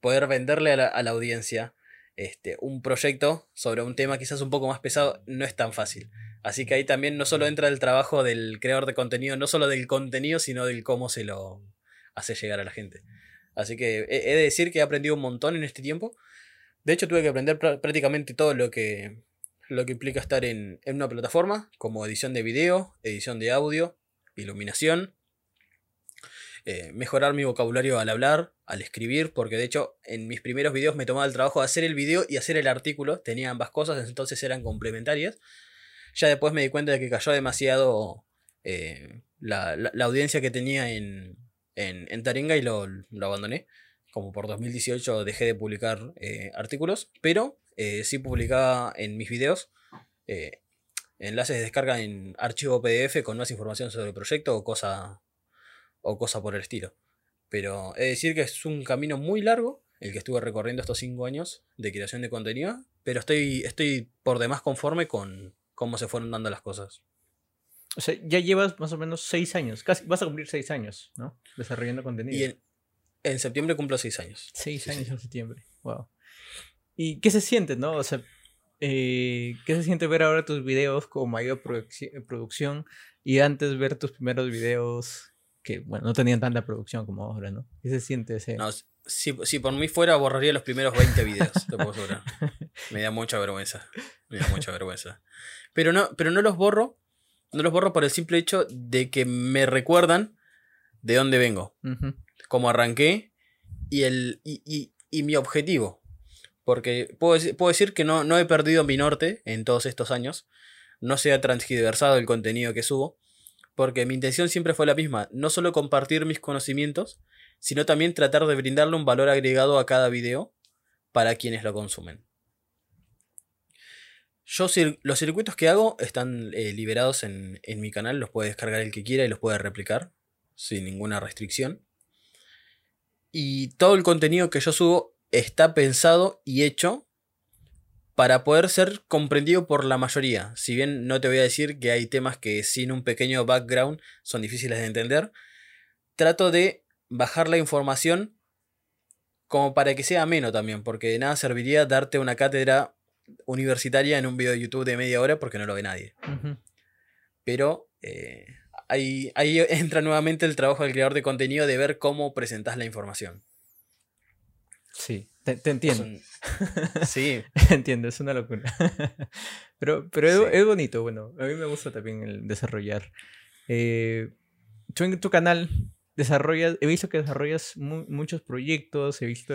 S2: Poder venderle a la, audiencia este, un proyecto sobre un tema quizás un poco más pesado no es tan fácil. Así que ahí también no solo entra el trabajo del creador de contenido, no solo del contenido, sino del cómo se lo hace llegar a la gente. Así que he de decir que he aprendido un montón en este tiempo. De hecho, tuve que aprender prácticamente todo lo que, lo que implica estar en, una plataforma, como edición de video, edición de audio, iluminación, eh, mejorar mi vocabulario al hablar, al escribir, porque de hecho en mis primeros videos me tomaba el trabajo de hacer el video y hacer el artículo, tenía ambas cosas, entonces eran complementarias. Ya después me di cuenta de que cayó demasiado eh, la, audiencia que tenía en, en, Taringa y lo, abandoné. Como por 2018 dejé de publicar eh, artículos, pero sí publicaba en mis videos enlaces de descarga en archivo PDF con más información sobre el proyecto o cosa, o cosa por el estilo. Pero he de decir que es un camino muy largo el que estuve recorriendo estos cinco años de creación de contenido, pero estoy, estoy por demás conforme con cómo se fueron dando las cosas.
S1: O sea, ya llevas más o menos seis años, casi vas a cumplir seis años, ¿no? Desarrollando contenido.
S2: Y en, septiembre cumplo seis años.
S1: Seis años en septiembre, wow. ¿Y qué se siente, no? O sea, eh, ¿qué se siente ver ahora tus videos con mayor producción y antes ver tus primeros videos que, bueno, no tenían tanta producción como ahora, ¿no? ¿Qué se siente ese?
S2: No, si, si por mí fuera, borraría los primeros 20 videos, te puedo asegurar. Me da mucha vergüenza. Me da mucha vergüenza. Pero no, pero no los borro. No los borro por el simple hecho de que me recuerdan de dónde vengo. Cómo arranqué y, el, y, y, mi objetivo. Porque puedo, puedo, decir que no, no he perdido mi norte en todos estos años. No se ha transgiversado el contenido que subo. Porque mi intención siempre fue la misma. No solo compartir mis conocimientos, sino también tratar de brindarle un valor agregado a cada video para quienes lo consumen. Yo los circuitos que hago están eh, liberados en, en, mi canal, los puede descargar el que quiera y los puede replicar sin ninguna restricción. Y todo el contenido que yo subo está pensado y hecho para poder ser comprendido por la mayoría. Si bien no te voy a decir que hay temas que sin un pequeño background son difíciles de entender, trato de bajar la información como para que sea ameno también, porque de nada serviría darte una cátedra universitaria en un video de YouTube de media hora porque no lo ve nadie. Pero eh, ahí, ahí entra nuevamente el trabajo del creador de contenido de ver cómo presentas la información.
S1: Sí, te, entiendo.
S2: Sí.
S1: entiendo, es una locura. pero pero es, bonito, bueno, a mí me gusta también el desarrollar. Eh, tú en tu canal desarrollas, he visto que desarrollas muchos proyectos, he visto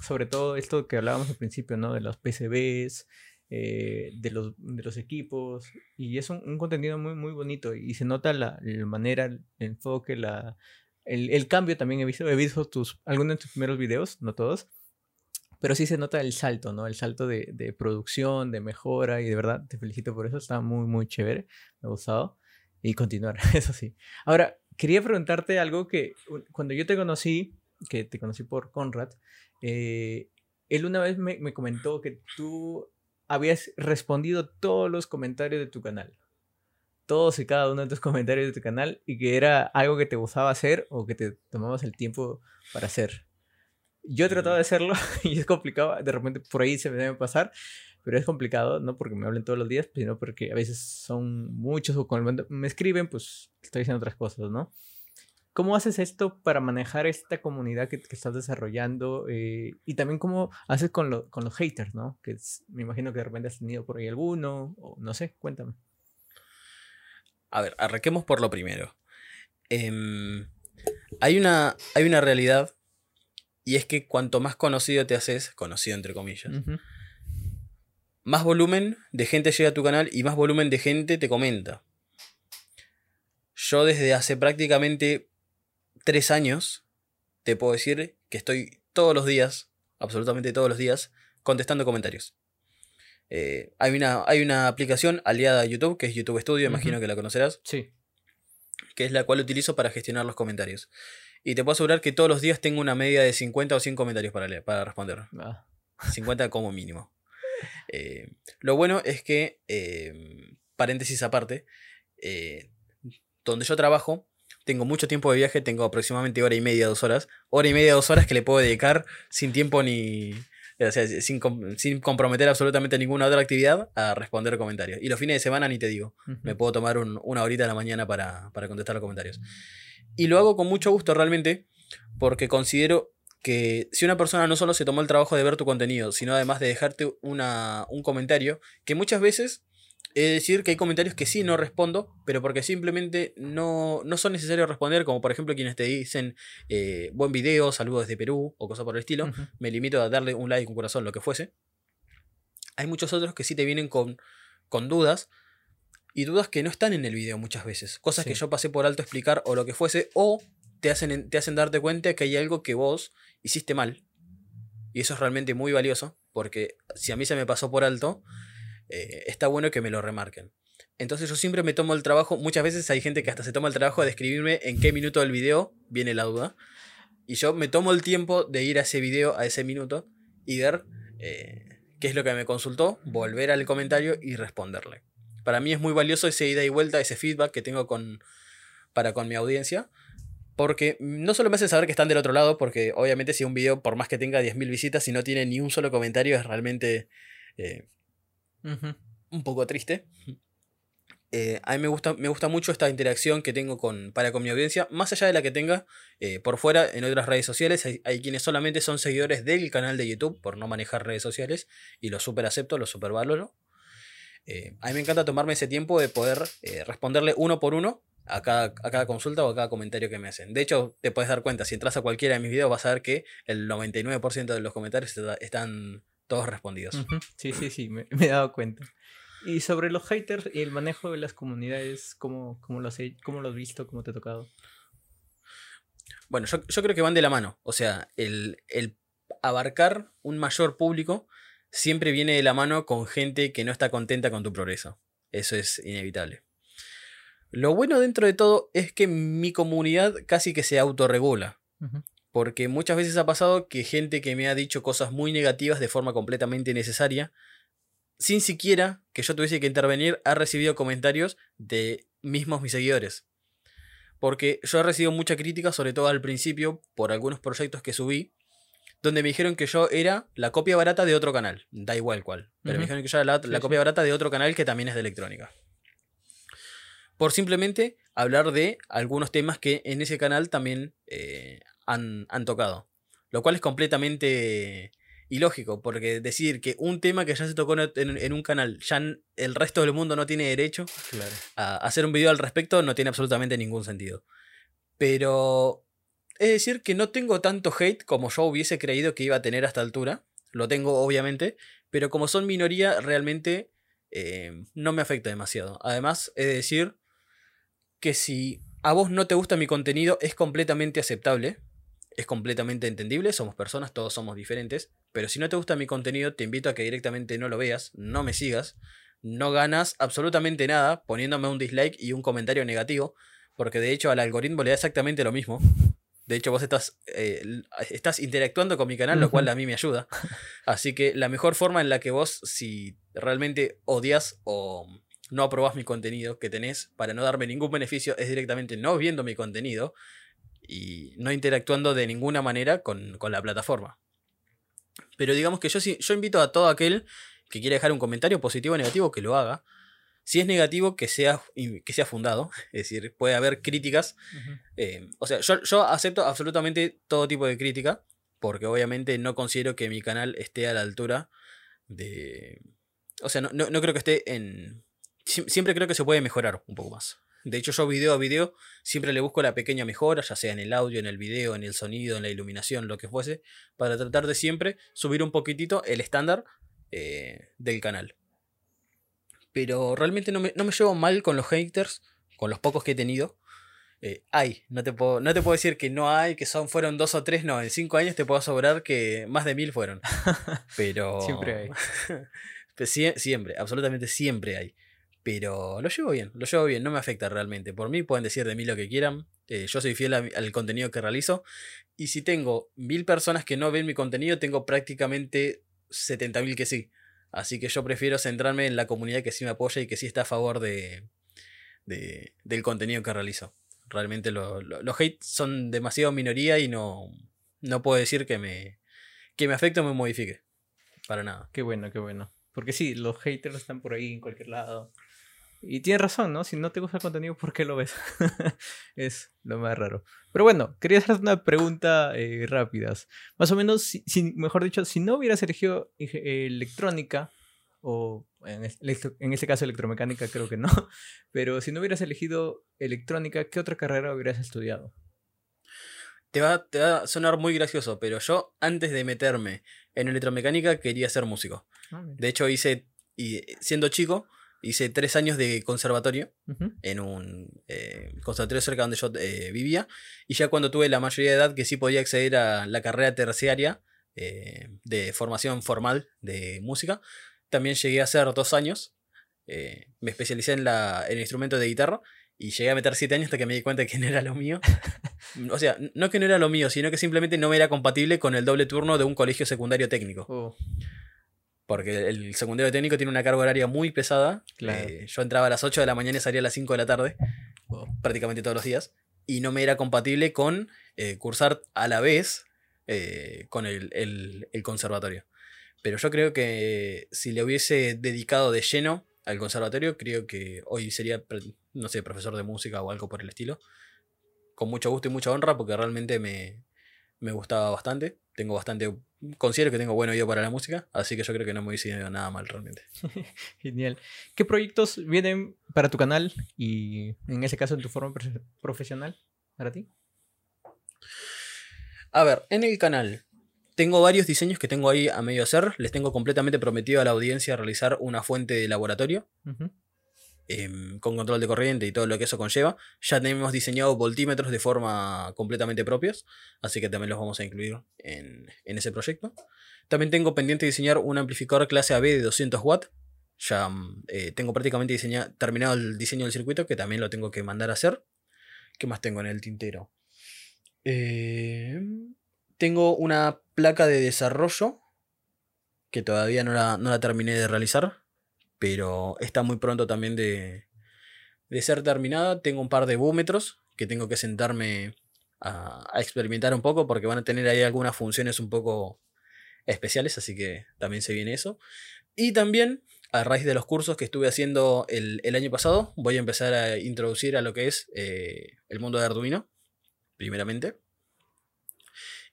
S1: sobre todo esto que hablábamos al principio, ¿no? De los PCBs, eh, de, los, de los equipos, y es un, contenido muy, muy bonito y se nota la, manera, el enfoque, la, el, cambio también he visto, he visto tus, algunos de tus primeros videos, no todos, pero sí se nota el salto, ¿no? El salto de, de, producción, de mejora, y de verdad te felicito por eso, está muy, muy chévere, me ha gustado, y continuar, eso sí. Ahora, quería preguntarte algo que cuando yo te conocí, que te conocí por Conrad, eh, él una vez me, me, comentó que tú habías respondido todos los comentarios de tu canal. Todos y cada uno de tus comentarios de tu canal y que era algo que te gustaba hacer o que te tomabas el tiempo para hacer. Yo he tratado de hacerlo y es complicado, de repente por ahí se me debe pasar, pero es complicado, no porque me hablen todos los días, sino porque a veces son muchos o cuando me escriben, pues estoy haciendo otras cosas, ¿no? ¿Cómo haces esto para manejar esta comunidad que, estás desarrollando? Eh, y también cómo haces con, los haters, ¿no? Que me imagino que de repente has tenido por ahí alguno, o no sé, cuéntame.
S2: A ver, arranquemos por lo primero. Em, hay, una, hay una realidad, y es que cuanto más conocido te haces, conocido entre comillas, más volumen de gente llega a tu canal y más volumen de gente te comenta. Yo desde hace prácticamente tres años te puedo decir que estoy todos los días, absolutamente todos los días, contestando comentarios. Eh, hay, una, hay una aplicación aliada a YouTube, que es YouTube Studio, imagino que la conocerás.
S1: Sí.
S2: Que es la cual utilizo para gestionar los comentarios. Y te puedo asegurar que todos los días tengo una media de 50 o 100 comentarios para, leer, para responder. 50 ah. como mínimo. Eh, lo bueno es que, eh, paréntesis aparte, donde yo trabajo, tengo mucho tiempo de viaje, tengo aproximadamente hora y media, dos horas. Hora y media, dos horas que le puedo dedicar sin tiempo ni. O sea, sin, sin comprometer absolutamente ninguna otra actividad a responder comentarios. Y los fines de semana ni te digo. Me puedo tomar una horita de la mañana para, para contestar los comentarios. Y lo hago con mucho gusto realmente, porque considero que si una persona no solo se tomó el trabajo de ver tu contenido, sino además de dejarte una, un comentario, que muchas veces es decir que hay comentarios que sí no respondo, pero porque simplemente no, no son necesarios responder, como por ejemplo quienes te dicen eh, buen video, saludos desde Perú o cosas por el estilo, me limito a darle un like, un corazón, lo que fuese. Hay muchos otros que sí te vienen con, con dudas, y dudas que no están en el video muchas veces, cosas que yo pasé por alto a explicar o lo que fuese, o te hacen, te hacen darte cuenta que hay algo que vos hiciste mal. Y eso es realmente muy valioso, porque si a mí se me pasó por alto, eh, está bueno que me lo remarquen. Entonces yo siempre me tomo el trabajo, muchas veces hay gente que hasta se toma el trabajo de escribirme en qué minuto del video viene la duda. Y yo me tomo el tiempo de ir a ese video, a ese minuto, y ver eh, qué es lo que me consultó, volver al comentario y responderle. Para mí es muy valioso ese ida y vuelta, ese feedback que tengo con, para con mi audiencia. Porque no solo me hace saber que están del otro lado, porque obviamente si un video, por más que tenga 10.000 visitas, y no tiene ni un solo comentario, es realmente eh, un poco triste. Eh, a mí me gusta, me gusta mucho esta interacción que tengo con, para con mi audiencia, más allá de la que tenga eh, por fuera en otras redes sociales. Hay, quienes solamente son seguidores del canal de YouTube por no manejar redes sociales y lo super acepto, lo super valoro. a mí me encanta tomarme ese tiempo de poder responderle uno por uno a cada, consulta o a cada comentario que me hacen. De hecho, te puedes dar cuenta, si entras a cualquiera de mis videos vas a ver que el 99% de los comentarios están todos respondidos.
S1: Sí, sí, sí, me, he dado cuenta. Y sobre los haters y el manejo de las comunidades, ¿cómo, cómo, lo, has, cómo lo has visto? ¿Cómo te ha tocado?
S2: Bueno, yo, creo que van de la mano. O sea, el, el abarcar un mayor público siempre viene de la mano con gente que no está contenta con tu progreso. Eso es inevitable. Lo bueno dentro de todo es que mi comunidad casi que se autorregula. Porque muchas veces ha pasado que gente que me ha dicho cosas muy negativas de forma completamente innecesaria, sin siquiera que yo tuviese que intervenir, ha recibido comentarios de mismos mis seguidores. Porque yo he recibido mucha crítica, sobre todo al principio, por algunos proyectos que subí, donde me dijeron que yo era la copia barata de otro canal, da igual cuál, pero me dijeron que yo era la, copia barata de otro canal que también es de electrónica. Por simplemente hablar de algunos temas que en ese canal también eh, han, tocado. Lo cual es completamente ilógico, porque decir que un tema que ya se tocó en, un canal, ya el resto del mundo no tiene derecho a hacer un video al respecto, no tiene absolutamente ningún sentido. Pero es decir que no tengo tanto hate como yo hubiese creído que iba a tener a esta altura. Lo tengo, obviamente, pero como son minoría, realmente eh, no me afecta demasiado. Además, es decir que si a vos no te gusta mi contenido es completamente aceptable, es completamente entendible, somos personas, todos somos diferentes, pero si no te gusta mi contenido te invito a que directamente no lo veas, no me sigas, no ganas absolutamente nada poniéndome un dislike y un comentario negativo, porque de hecho al algoritmo le da exactamente lo mismo. De hecho, vos estás, eh, estás interactuando con mi canal, lo cual a mí me ayuda. Así que la mejor forma en la que vos, si realmente odias o no aprobás mi contenido que tenés para no darme ningún beneficio es directamente no viendo mi contenido y no interactuando de ninguna manera con, la plataforma. Pero digamos que yo, yo invito a todo aquel que quiera dejar un comentario positivo o negativo que lo haga. Si es negativo, que sea, que sea fundado. Es decir, puede haber críticas. Eh, o sea, yo, yo acepto absolutamente todo tipo de crítica. Porque obviamente no considero que mi canal esté a la altura de. O sea, no creo que esté en, siempre creo que se puede mejorar un poco más. De hecho, yo video a video siempre le busco la pequeña mejora, ya sea en el audio, en el video, en el sonido, en la iluminación, lo que fuese, para tratar de siempre subir un poquitito el estándar eh, del canal. Pero realmente no me, llevo mal con los haters, con los pocos que he tenido. Eh, hay, no te, puedo, no te puedo decir que no hay, que son, fueron dos o tres, no, en cinco años te puedo asegurar que más de mil fueron. Pero...
S1: siempre hay.
S2: siempre, absolutamente siempre hay. Pero lo llevo bien, lo llevo bien, no me afecta realmente. Por mí pueden decir de mí lo que quieran. Eh, yo soy fiel al contenido que realizo. Y si tengo mil personas que no ven mi contenido, tengo prácticamente 70.000 que sí. Así que yo prefiero centrarme en la comunidad que sí me apoya y que sí está a favor de, del contenido que realizo. Realmente los hates son demasiado minoría y no, no puedo decir que me, que me afecte o me modifique. Para nada.
S1: Qué bueno, qué bueno. Porque sí, los haters están por ahí en cualquier lado. Y tienes razón, ¿no? Si no te gusta el contenido, ¿por qué lo ves? es lo más raro. Pero bueno, quería hacer una pregunta eh, rápidas. Más o menos, si, mejor dicho, si no hubieras elegido electrónica, o en, en este caso electromecánica, creo que no, pero si no hubieras elegido electrónica, ¿qué otra carrera hubieras estudiado?
S2: Te va, te va a sonar muy gracioso, pero yo antes de meterme en electromecánica quería ser músico. Ah, de hecho, hice, y siendo chico, hice tres años de conservatorio en un eh, conservatorio cerca donde yo eh, vivía. Y ya cuando tuve la mayoría de edad que sí podía acceder a la carrera terciaria eh, de formación formal de música, también llegué a hacer dos años. Eh, me especialicé en, la, en el instrumento de guitarra y llegué a meter siete años hasta que me di cuenta que no era lo mío. o sea, no que no era lo mío, sino que simplemente no me era compatible con el doble turno de un colegio secundario técnico.
S1: Oh,
S2: Porque el secundario técnico tiene una carga horaria muy pesada.
S1: Claro.
S2: Eh, yo entraba a las 8 de la mañana y salía a las 5 de la tarde, prácticamente todos los días. Y no me era compatible con eh, cursar a la vez eh, con el, el- el conservatorio. Pero yo creo que si le hubiese dedicado de lleno al conservatorio, creo que hoy sería, no sé, profesor de música o algo por el estilo. Con mucho gusto y mucha honra, porque realmente me, me gustaba bastante. Tengo bastante. Considero que tengo buen oído para la música, así que yo creo que no me hubiese ido nada mal realmente.
S1: Genial. ¿Qué proyectos vienen para tu canal y en ese caso en tu forma profe- profesional para ti?
S2: A ver, en el canal tengo varios diseños que tengo ahí a medio hacer. Les tengo completamente prometido a la audiencia realizar una fuente de laboratorio. Em, con control de corriente y todo lo que eso conlleva. Ya tenemos diseñado voltímetros de forma completamente propios, así que también los vamos a incluir en, en ese proyecto. También tengo pendiente diseñar un amplificador clase AB de 200 watts. Ya mm, eh, tengo prácticamente terminado el diseño del circuito, que también lo tengo que mandar a hacer. ¿Qué más tengo en el tintero? Eh, tengo una placa de desarrollo que todavía no la, no la terminé de realizar, pero está muy pronto también de, de ser terminada. Tengo un par de búmetros que tengo que sentarme a, experimentar un poco porque van a tener ahí algunas funciones un poco especiales, así que también se viene eso. Y también, a raíz de los cursos que estuve haciendo el, el año pasado, voy a empezar a introducir a lo que es eh, el mundo de Arduino, primeramente.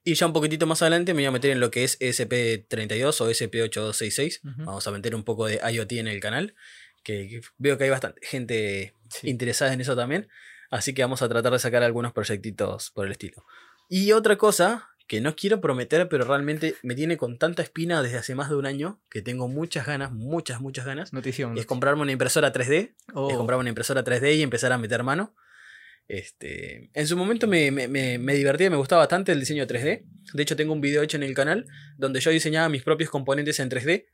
S2: Y ya un poquitito más adelante me voy a meter en lo que es ESP32 o ESP8266.
S1: Ujú.
S2: Vamos a meter un poco de IoT en el canal, que, que veo que hay bastante gente
S1: Sí.
S2: interesada en eso también. Así que vamos a tratar de sacar algunos proyectitos por el estilo. Y otra cosa que no quiero prometer, pero realmente me tiene con tanta espina desde hace más de un año, que tengo muchas ganas, muchas, muchas ganas,
S1: Notición.
S2: es comprarme una impresora 3D
S1: Oh,
S2: es comprarme una impresora 3D y empezar a meter mano. Este, en su momento me, me, me, me divertía, me gustaba bastante el diseño 3D. De hecho, tengo un video hecho en el canal donde yo diseñaba mis propios componentes en 3D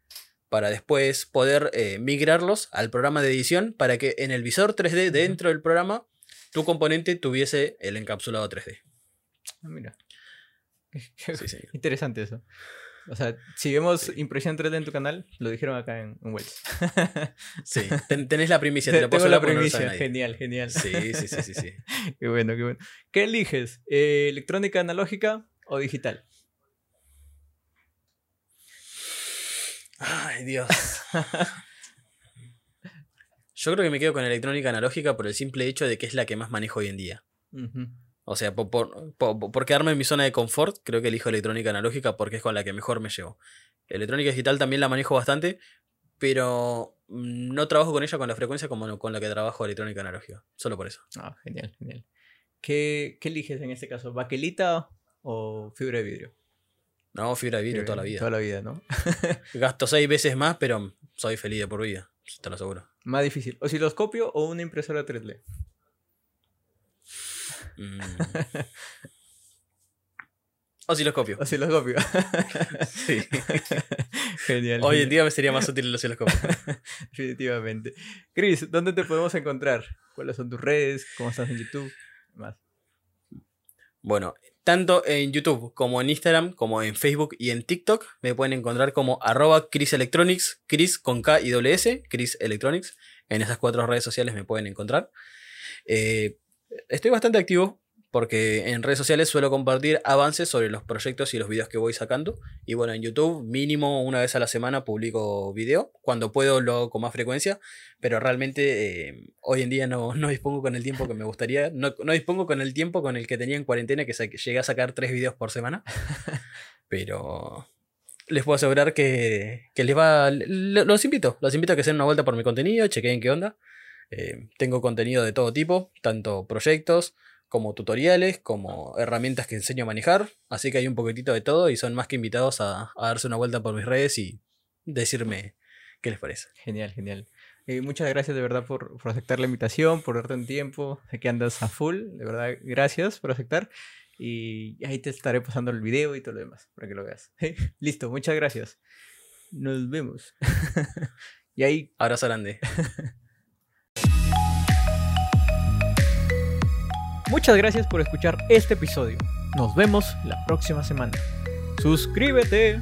S2: para después poder eh, migrarlos al programa de edición para que en el visor 3D dentro del programa tu componente tuviese el encapsulado 3D.
S1: ah, mira.
S2: Sí.
S1: Interesante eso. O sea, si vemos impresión 3D en tu canal, lo dijeron acá en, en Wells.
S2: Sí, ten- tenés la primicia, te lo puedo
S1: Tengo la primicia. genial, genial.
S2: Sí, sí, sí, sí, sí.
S1: Qué bueno, qué bueno. ¿Qué eliges? Eh, ¿Electrónica analógica o digital?
S2: Ay, Dios. Yo creo que me quedo con electrónica analógica por el simple hecho de que es la que más manejo hoy en día.
S1: Ujú.
S2: O sea, por, por, por- por quedarme en mi zona de confort, creo que elijo electrónica analógica porque es con la que mejor me llevo. Electrónica digital también la manejo bastante, pero no trabajo con ella con la frecuencia como con la que trabajo electrónica analógica. Solo por eso.
S1: Ah, genial, genial. ¿Qué, qué eliges en este caso? ¿Baquelita o fibra de vidrio?
S2: No, fibra de vidrio
S1: Fibra
S2: toda la vida.
S1: Toda la vida, ¿no?
S2: Gasto seis veces más, pero soy feliz de por vida. Te lo aseguro.
S1: Más difícil. ¿Osciloscopio o una impresora 3D?
S2: Mm. Osciloscopio.
S1: Osciloscopio.
S2: Sí.
S1: genial.
S2: Hoy en día me sería más útil el osciloscopio.
S1: Definitivamente. Chris, ¿dónde te podemos encontrar? ¿Cuáles son tus redes? ¿Cómo estás en YouTube? Más.
S2: Bueno, tanto en YouTube como en Instagram, como en Facebook y en TikTok, me pueden encontrar como arroba Chris Electronics, Chris con K y S, Chris Electronics. En esas cuatro redes sociales me pueden encontrar. Eh, estoy bastante activo porque en redes sociales suelo compartir avances sobre los proyectos y los videos que voy sacando. Y bueno, en YouTube mínimo una vez a la semana publico video. Cuando puedo lo hago con más frecuencia, pero realmente eh, hoy en día no, no dispongo con el tiempo que me gustaría. No, no dispongo con el tiempo con el que tenía en cuarentena, que llegué a sacar tres videos por semana. Pero les puedo asegurar que, que les va. lo- Los invito, los invito a que se den una vuelta por mi contenido, chequeen qué onda. Eh, tengo contenido de todo tipo, tanto proyectos como tutoriales, como herramientas que enseño a manejar. Así que hay un poquitito de todo y son más que invitados a, a darse una vuelta por mis redes y decirme qué les parece.
S1: Genial, genial. Eh, muchas gracias de verdad por, por aceptar la invitación, por darte un tiempo. Sé que andas a full, de verdad, gracias por aceptar. Y ahí te estaré pasando el video y todo lo demás para que lo veas. Listo, muchas gracias. Nos vemos. y ahí.
S2: Abrazo grande.
S1: Muchas gracias por escuchar este episodio. Nos vemos la próxima semana. Suscríbete.